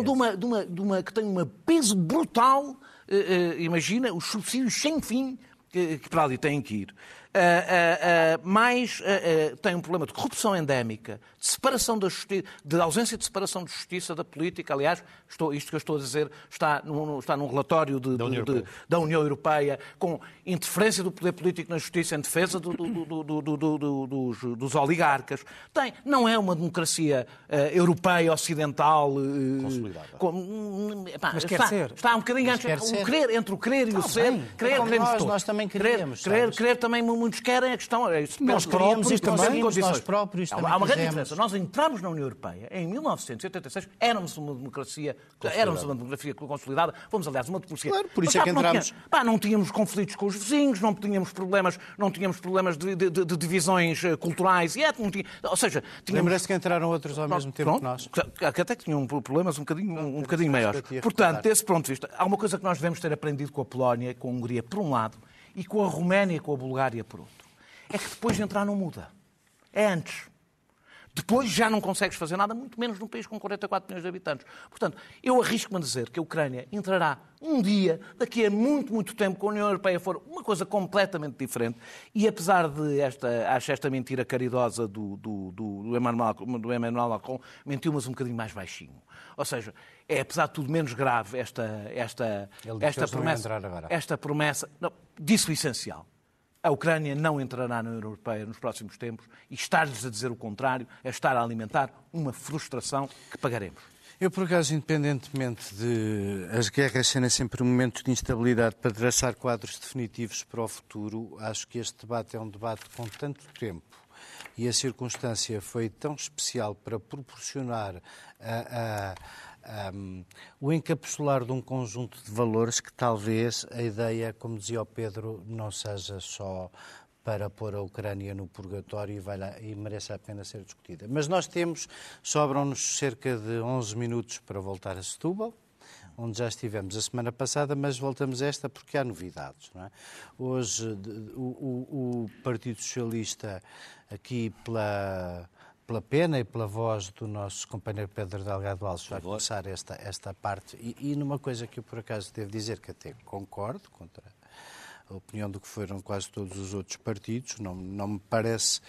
de uma, de uma, de uma- que tem um peso brutal. eh, imagina os subsídios sem fim que, que para ali têm que ir. Uh, uh, mais tem um problema de corrupção endémica, de separação da justiça, de ausência de separação de justiça da política. Aliás, estou, isto que eu estou a dizer está num, está num relatório de, da, União de, da, União Europeia, com interferência do poder político na justiça em defesa do, do, dos, dos, oligarcas. Tem, não é uma democracia europeia, ocidental. Consolidada. Com, epá, Mas está, quer ser. Está um bocadinho o querer, entre o querer e o ser. Querer, é queremos nós, nós também queremos. Querer, querer, também muitos querem. A questão é isso. Nós próprios também. Nós próprios Há uma grande diferença. Nós entramos na União Europeia em 1986, éramos uma democracia, éramos uma democracia consolidada, fomos, aliás, uma democracia. Claro, por isso é que entramos. Não tínhamos conflitos com os vizinhos, não tínhamos problemas, não tínhamos problemas de, divisões eh, culturais e étnicas. Ou seja, tínhamos... Lembra-se que entraram outros ao mesmo tempo que nós? Até que tinham problemas um bocadinho, um bocadinho maiores. Portanto, desse ponto de vista, há uma coisa que nós devemos ter aprendido com a Polónia, com a Hungria, por um lado, e com a Roménia e com a Bulgária, por outro. É que depois de entrar não muda. É antes. Depois já não consegues fazer nada, muito menos num país com 44 milhões de habitantes. Portanto, eu arrisco-me a dizer que a Ucrânia entrará um dia, daqui a muito, muito tempo, com a União Europeia for uma coisa completamente diferente. E apesar de esta, acho esta mentira caridosa do, do, do, do, Emmanuel, do Emmanuel Macron, mentiu, mas um bocadinho mais baixinho. Ou seja, é apesar de tudo menos grave esta, esta, esta promessa. Esta promessa, não, disse o essencial. A Ucrânia não entrará na União Europeia nos próximos tempos e estar-lhes a dizer o contrário é estar a alimentar uma frustração que pagaremos. Eu, por acaso, independentemente de as guerras serem sempre momentos de instabilidade para traçar quadros definitivos para o futuro, acho que este debate é um debate com tanto tempo e a circunstância foi tão especial para proporcionar a, a um, o encapsular de um conjunto de valores que talvez a ideia, como dizia o Pedro, não seja só para pôr a Ucrânia no purgatório e, vai lá, e merece a pena ser discutida. Mas nós temos, sobram-nos cerca de 11 minutos para voltar a Setúbal, onde já estivemos a semana passada, mas voltamos a esta porque há novidades. É? Hoje, o, o, o Partido Socialista, aqui pela pela pena e pela voz do nosso companheiro Pedro Delgado Alves, vai começar esta, esta parte. E, e numa coisa que eu, por acaso, devo dizer que até concordo contra a opinião do que foram quase todos os outros partidos, não, não me parece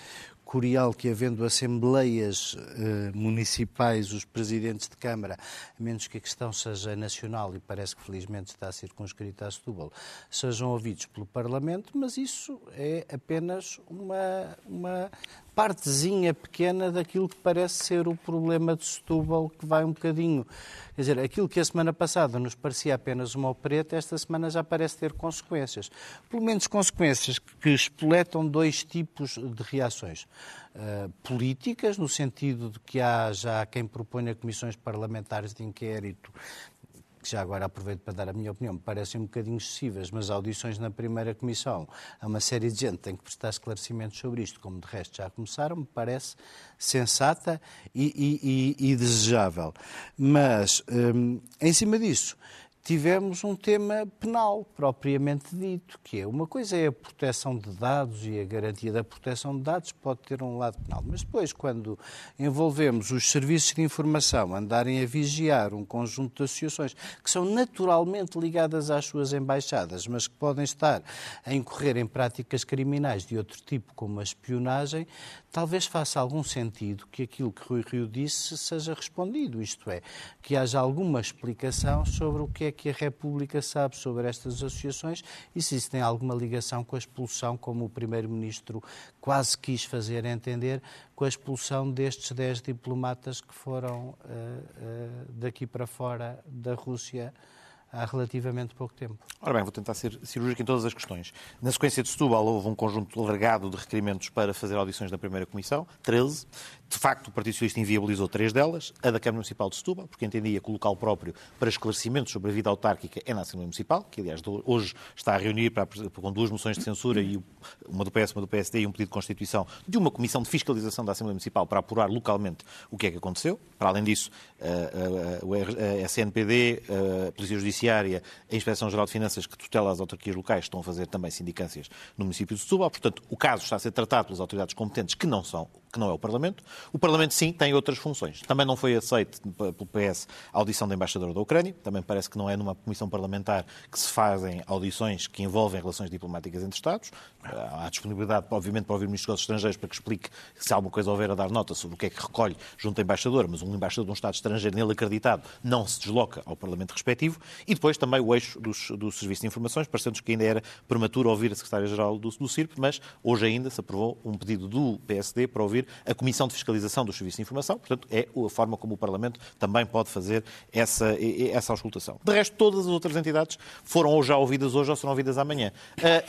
curial que, havendo assembleias eh, municipais, os presidentes de Câmara, a menos que a questão seja nacional, e parece que felizmente está circunscrita a Setúbal, sejam ouvidos pelo Parlamento, mas isso é apenas uma, uma partezinha pequena daquilo que parece ser o problema de Setúbal, que vai um bocadinho. Quer dizer, aquilo que a semana passada nos parecia apenas uma opereta, esta semana já parece ter consequências. Pelo menos consequências que espoletam dois tipos de reações. Uh, políticas, no sentido de que há já quem proponha comissões parlamentares de inquérito que já agora aproveito para dar a minha opinião, me parecem um bocadinho excessivas, mas audições na primeira comissão, a uma série de gente tem que prestar esclarecimentos sobre isto, como de resto já começaram, me parece sensata e, e, e, e desejável. Mas, hum, em cima disso, tivemos um tema penal propriamente dito, que é uma coisa é a proteção de dados e a garantia da proteção de dados pode ter um lado penal, mas depois quando envolvemos os serviços de informação andarem a vigiar um conjunto de associações que são naturalmente ligadas às suas embaixadas, mas que podem estar a incorrer em práticas criminais de outro tipo, como a espionagem, talvez faça algum sentido que aquilo que Rui Rio disse seja respondido, isto é, que haja alguma explicação sobre o que é que a República sabe sobre estas associações e se isso tem alguma ligação com a expulsão, como o Primeiro-Ministro quase quis fazer entender, com a expulsão destes dez diplomatas que foram uh, uh, daqui para fora da Rússia há relativamente pouco tempo. Ora bem, vou tentar ser cirúrgico em todas as questões. Na sequência de Setúbal houve um conjunto alargado de requerimentos para fazer audições da primeira comissão, 13. De facto, o Partido Socialista inviabilizou três delas, a da Câmara Municipal de Setúbal, porque entendia que o local próprio para esclarecimentos sobre a vida autárquica é na Assembleia Municipal, que aliás hoje está a reunir para, com duas moções de censura, e uma do PS, uma do PSD e um pedido de constituição de uma comissão de fiscalização da Assembleia Municipal para apurar localmente o que é que aconteceu. Para além disso, a, a, a SNPD, a Polícia Judiciária, a Inspeção-Geral de Finanças, que tutela as autarquias locais, estão a fazer também sindicâncias no município de Setúbal. Portanto, o caso está a ser tratado pelas autoridades competentes, que não são que não é o Parlamento. O Parlamento, sim, tem outras funções. Também não foi aceito pelo PS a audição da embaixadora da Ucrânia. Também parece que não é numa comissão parlamentar que se fazem audições que envolvem relações diplomáticas entre Estados. Há disponibilidade, obviamente, para ouvir o Ministro dos Estrangeiros para que explique se alguma coisa houver a dar nota sobre o que é que recolhe junto à embaixadora, mas um embaixador de um Estado estrangeiro nele acreditado não se desloca ao Parlamento respectivo. E depois também o eixo dos, do Serviço de Informações, parecendo que ainda era prematuro ouvir a Secretária-Geral do, do CIRP, mas hoje ainda se aprovou um pedido do PSD para ouvir a Comissão de Fiscalização do Serviço de Informação. Portanto, é a forma como o Parlamento também pode fazer essa, essa auscultação. De resto, todas as outras entidades foram ou já ouvidas hoje ou serão ouvidas amanhã.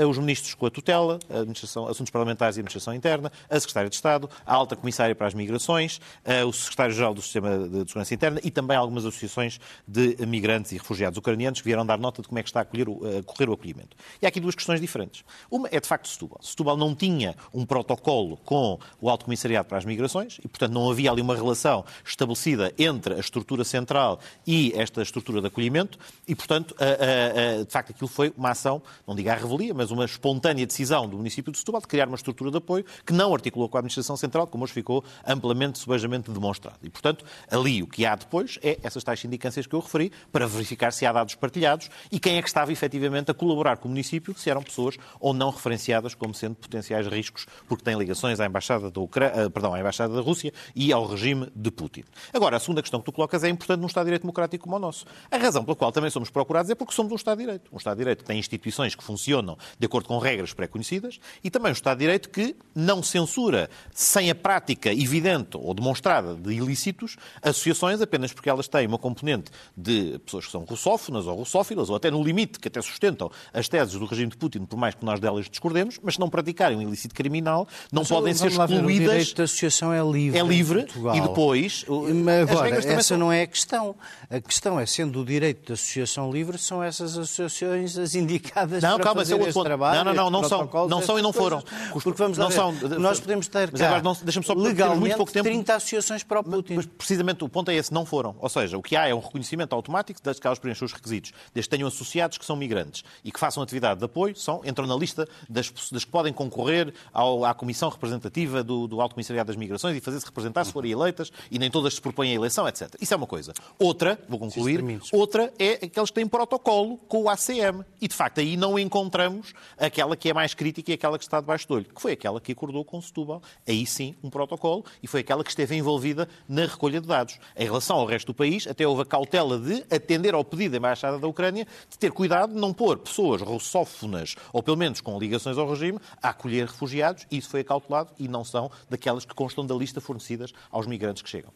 Os ministros com a tutela, a Administração, Assuntos Parlamentares e Administração Interna, a Secretária de Estado, a Alta Comissária para as Migrações, o Secretário-Geral do Sistema de Segurança Interna e também algumas associações de migrantes e refugiados ucranianos que vieram dar nota de como é que está a, a correr o acolhimento. E há aqui duas questões diferentes. Uma é, de facto, Setúbal. Setúbal não tinha um protocolo com o Alto Comissariado para as Migrações e, portanto, não havia ali uma relação estabelecida entre a estrutura central e esta estrutura de acolhimento e, portanto, a, a, de facto, aquilo foi uma ação, não digo à revelia, mas uma espontânea decisão do município de Setúbal de criar uma estrutura de apoio que não articulou com a Administração Central, como hoje ficou amplamente, subejamente demonstrado. E, portanto, ali o que há depois é essas tais sindicâncias que eu referi para verificar se há dados partilhados e quem é que estava efetivamente a colaborar com o município, se eram pessoas ou não referenciadas como sendo potenciais riscos, porque têm ligações à Embaixada da, Ucra... Eh, perdão, à Embaixada da Rússia e ao regime de Putin. Agora, a segunda questão que tu colocas é importante num Estado de Direito democrático como o nosso. A razão pela qual também somos procurados é porque somos um Estado de Direito. Um Estado de Direito que tem instituições que funcionam de acordo com regras pré-conhecidas e também um Estado de Direito que não censura, sem a prática evidente ou demonstrada de ilícitos, associações apenas porque elas têm uma componente de pessoas que são russófonas ou russófilas, ou até no limite, que até sustentam as teses do regime de Putin, por mais que nós delas discordemos, mas se não praticarem um ilícito criminal, não mas, podem ser excluídas. Direito de associação é livre. É livre e depois. Mas agora, essa são... não é a questão. A questão é, sendo o direito de associação livre, são essas associações as indicadas não, para calma, fazer esse ponto. trabalho. Não, não, não, não são. Não são e não foram. Coisas. Porque vamos não ver, são, nós podemos ter mas agora, não, só legalmente muito pouco tempo. 30 associações para o Putin. Mas precisamente o ponto é esse, não foram. Ou seja, o que há é um reconhecimento automático das que elas preenchem os requisitos, desde que tenham associados que são migrantes e que façam atividade de apoio, são, entram na lista das, das que podem concorrer ao, à Comissão Representativa do, do Alto Comissariado das Migrações e fazer-se representar se forem eleitas e nem todas se propõem a eleição, etc. Isso é uma coisa. Outra, vou concluir, outra é aqueles que têm protocolo com o ACM. E, de facto, aí não encontramos aquela que é mais crítica e aquela que está debaixo do olho, que foi aquela que acordou com Setúbal. Aí sim, um protocolo, e foi aquela que esteve envolvida na recolha de dados. Em relação ao resto do país, até houve a cautela de atender ao pedido da Embaixada da Ucrânia de ter cuidado de não pôr pessoas russófonas, ou pelo menos com ligações ao regime, a acolher refugiados. Isso foi acautelado e não são daquelas que constam da lista fornecidas aos migrantes que chegam.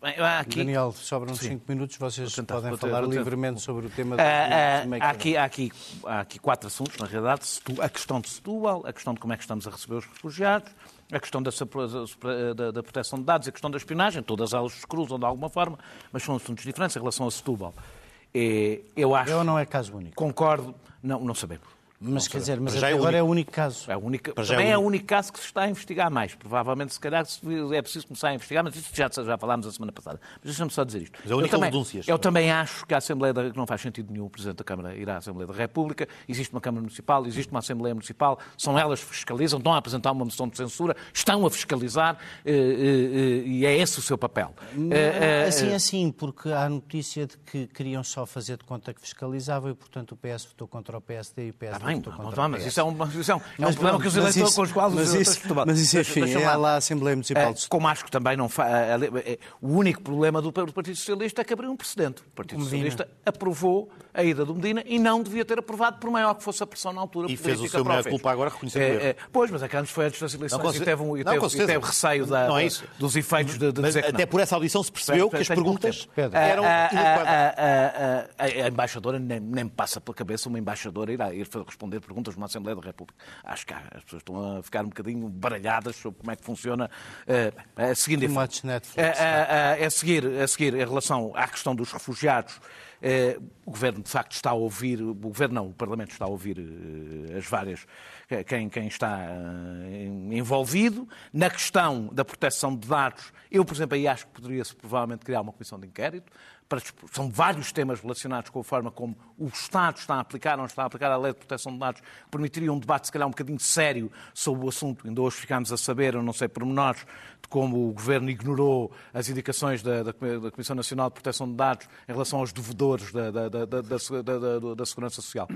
Bem, aqui... Daniel, sobram 5 minutos, vocês tentar, podem falar livremente sobre o tema do, ah, do, há, aqui, há, aqui, há aqui quatro assuntos, na realidade. A questão de Setúbal, a questão de como é que estamos a receber os refugiados, a questão da, da, da proteção de dados, a questão da espionagem, todas elas se cruzam de alguma forma, mas são assuntos diferentes em relação a Setúbal. É, eu acho... Eu não é caso único. Concordo, não, não sabemos. Mas quer dizer, mas até é agora é o único caso. É o único, também é o único caso que se está a investigar mais. Provavelmente, se calhar, é preciso começar a investigar, mas isso já, já falámos a semana passada. Mas deixa-me só dizer isto. Mas é a única eu, também, eu também acho que a Assembleia da, que não faz sentido nenhum o Presidente da Câmara ir à Assembleia da República. Existe uma Câmara Municipal, existe uma Assembleia Municipal, são elas que fiscalizam, estão a apresentar uma moção de censura, estão a fiscalizar eh, eh, e é esse o seu papel. Eh, assim, assim, porque há notícia de que queriam só fazer de conta que fiscalizavam e, portanto, o PS votou contra o PSD e o PSD ah, bem, o PS. Isso é um, isso é um, é um problema que os eleitores com os quais mas os eleitores isso, Mas isso, enfim, é lá a Assembleia Municipal de Como acho que também não faz... O único problema do, do Partido Socialista é que abriu um precedente. O Partido Socialista aprovou a ida do Medina e não devia ter aprovado, por maior que fosse a pressão na altura. E fez o seu maior culpa agora reconhecer é, é, Pois, mas é que antes foi antes das eleições não, e teve, um, e teve, e teve receio da, não é isso. dos efeitos de, de mas dizer Até por essa audição se percebeu que as perguntas eram a, embaixadora nem, nem me passa pela cabeça uma embaixadora ir, ir responder perguntas numa Assembleia da República. Acho que as pessoas estão a ficar um bocadinho baralhadas sobre como é que funciona. a seguinte, é, a seguir, a seguir, em relação à questão dos refugiados, eh, o Governo, de facto, está a ouvir, o Governo não, o Parlamento está a ouvir eh, as várias, quem, quem está eh, envolvido. Na questão da proteção de dados, eu, por exemplo, aí acho que poderia-se provavelmente criar uma comissão de inquérito para, são vários temas relacionados com a forma como o Estado está a aplicar ou não está a aplicar a lei de proteção de dados, permitiria um debate, se calhar, um bocadinho sério sobre o assunto. Ainda hoje ficámos a saber, eu não sei pormenores, de como o Governo ignorou as indicações da, da, da Comissão Nacional de Proteção de Dados em relação aos devedores da, da, da Segurança Social.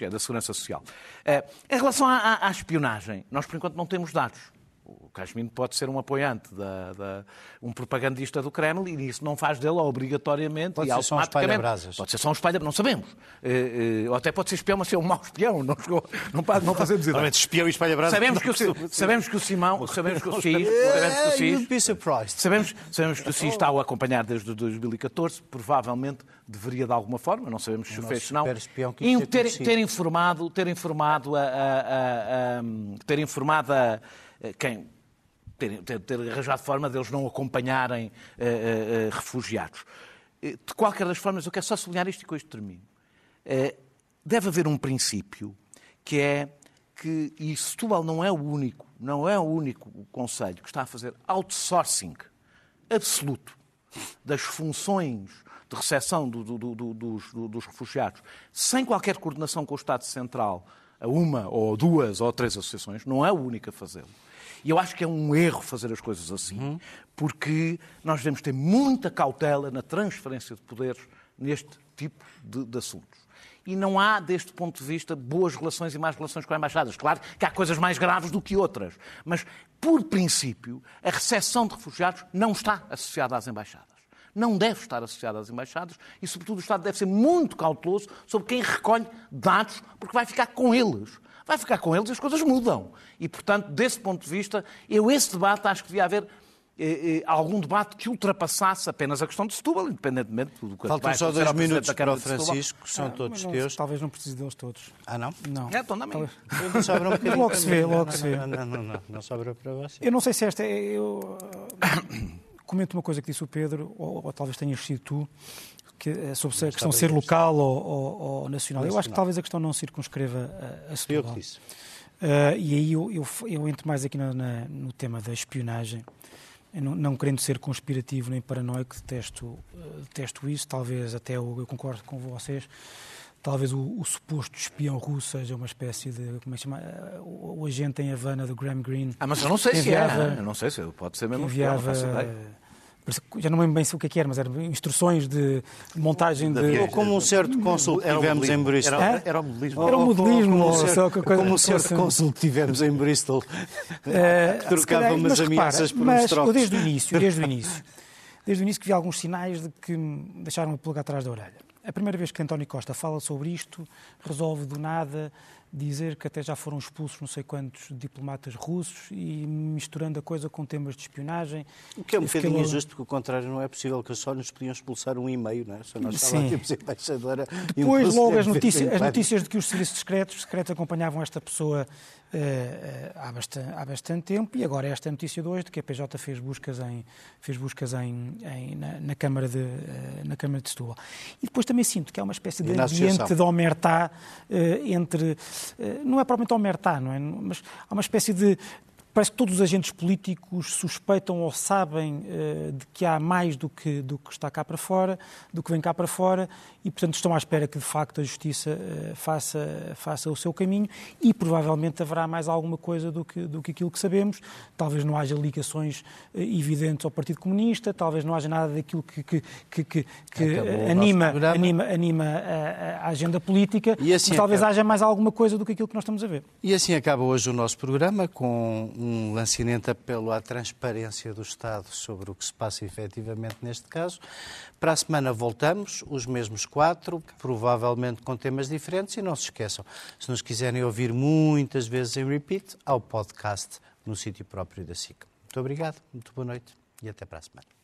É, da Segurança Social. Eh, em relação à, à espionagem, nós, por enquanto, não temos dados. O Casmino pode ser um apoiante, da, da, um propagandista do Kremlin e isso não faz dele obrigatoriamente pode e ser só um espalha-brasas. Pode ser só um espalha não sabemos. Uh, uh, ou até pode ser espião, mas ser um mau espião. <laughs> Não, não, não, não fazemos ideia. Realmente, espião e espalha-brasas. Sabemos, que o, sabemos que o Simão, sabemos que o CIS, sabemos que o CIS, sabemos, sabemos que o CIS está a acompanhar desde 2014, provavelmente deveria de alguma forma, não sabemos se o fez, não, ter, ter informado, ter informado a, a, a, a ter informado a quem ter, ter, ter arranjado forma deles não acompanharem uh, uh, uh, refugiados. De qualquer das formas, eu quero só sublinhar isto e com isto termino. deve haver um princípio que é que, e Setúbal não é o único, não é o único conselho que está a fazer outsourcing absoluto das funções de recepção do, do, do, dos, dos refugiados, sem qualquer coordenação com o Estado Central, a uma ou duas ou três associações, não é o único a fazê-lo. E eu acho que é um erro fazer as coisas assim, uhum. porque nós devemos ter muita cautela na transferência de poderes neste tipo de, de assuntos. E não há, deste ponto de vista, boas relações e más relações com embaixadas. Claro que há coisas mais graves do que outras. Mas, por princípio, a recepção de refugiados não está associada às embaixadas não deve estar associada às embaixadas e, sobretudo, o Estado deve ser muito cauteloso sobre quem recolhe dados, porque vai ficar com eles vai ficar com eles e as coisas mudam. E, portanto, desse ponto de vista, eu esse debate acho que devia haver eh, eh, algum debate que ultrapassasse apenas a questão de Setúbal, independentemente do que Faltam só dois minutos para o Francisco, que são ah, todos não, teus. Talvez não precise deles todos. Ah, não? Não. É, então dá-me. Sobra um bocadinho logo se vê, logo se vê. Não, não, não, não, não sobra para você. Eu não sei se esta é... Eu <coughs> comento uma coisa que disse o Pedro, ou, ou talvez tenhas sido tu, que, eh, sobre a questão de ser local ou, ou, ou nacional. nacional. Eu acho que talvez a questão não circunscreva a, a Setúbal. Eu que disse. Uh, e aí eu, eu, eu, entro mais aqui no, na, no tema da espionagem, não, não, querendo ser conspirativo nem paranoico, detesto, uh, detesto isso, talvez até eu, eu concordo com vocês, talvez o, o, suposto espião russo seja uma espécie de, como é que chama, uh, o, o, agente em Havana do Graham Greene. Ah, mas eu não sei se é, eu não sei se pode ser mesmo enviava, espião, já não me lembro bem o que é que era, mas eram instruções de montagem de... Ou como um certo cônsul que tivemos em Bristol. Era, era o modelismo. Era o modelismo. Ou, ou, como, como um certo cônsul que tivemos em Bristol, uh, que trocava umas ameaças por mas uns trocos. desde o início, desde o início, desde o início que vi alguns sinais de que me deixaram a pulga atrás da orelha. A primeira vez que António Costa fala sobre isto, resolve do nada dizer que até já foram expulsos não sei quantos diplomatas russos e misturando a coisa com temas de espionagem. O que é um bocadinho injusto, porque o contrário não é possível, que só nos podiam expulsar um e-mail, não é? Só nós estávamos embaixadora. Depois, logo, as notícias, as notícias de que os serviços secretos, secretos acompanhavam esta pessoa uh, há, bastante, há bastante tempo e agora esta notícia de hoje de que a PJ fez buscas, em, fez buscas em, em na, na, Câmara de, uh, na Câmara de Setúbal. E depois também sinto que há uma espécie de ambiente de omertá uh, entre... não é propriamente omertá, não é? Mas há uma espécie de parece que todos os agentes políticos suspeitam ou sabem uh, de que há mais do que, do que está cá para fora, do que vem cá para fora, e, portanto, estão à espera que, de facto, a Justiça uh, faça, faça o seu caminho e, provavelmente, haverá mais alguma coisa do que, do que aquilo que sabemos. Talvez não haja ligações uh, evidentes ao Partido Comunista, talvez não haja nada daquilo que, que, que, que, que anima, anima, anima a, a, agenda política, assim mas talvez acaba... haja mais alguma coisa do que aquilo que nós estamos a ver. E assim acaba hoje o nosso programa com um lancinante apelo à transparência do Estado sobre o que se passa efetivamente neste caso. Para a semana voltamos, os mesmos quatro, provavelmente com temas diferentes, e não se esqueçam, se nos quiserem ouvir muitas vezes em repeat, ao podcast no sítio próprio da SIC. Muito obrigado, muito boa noite e até para a semana.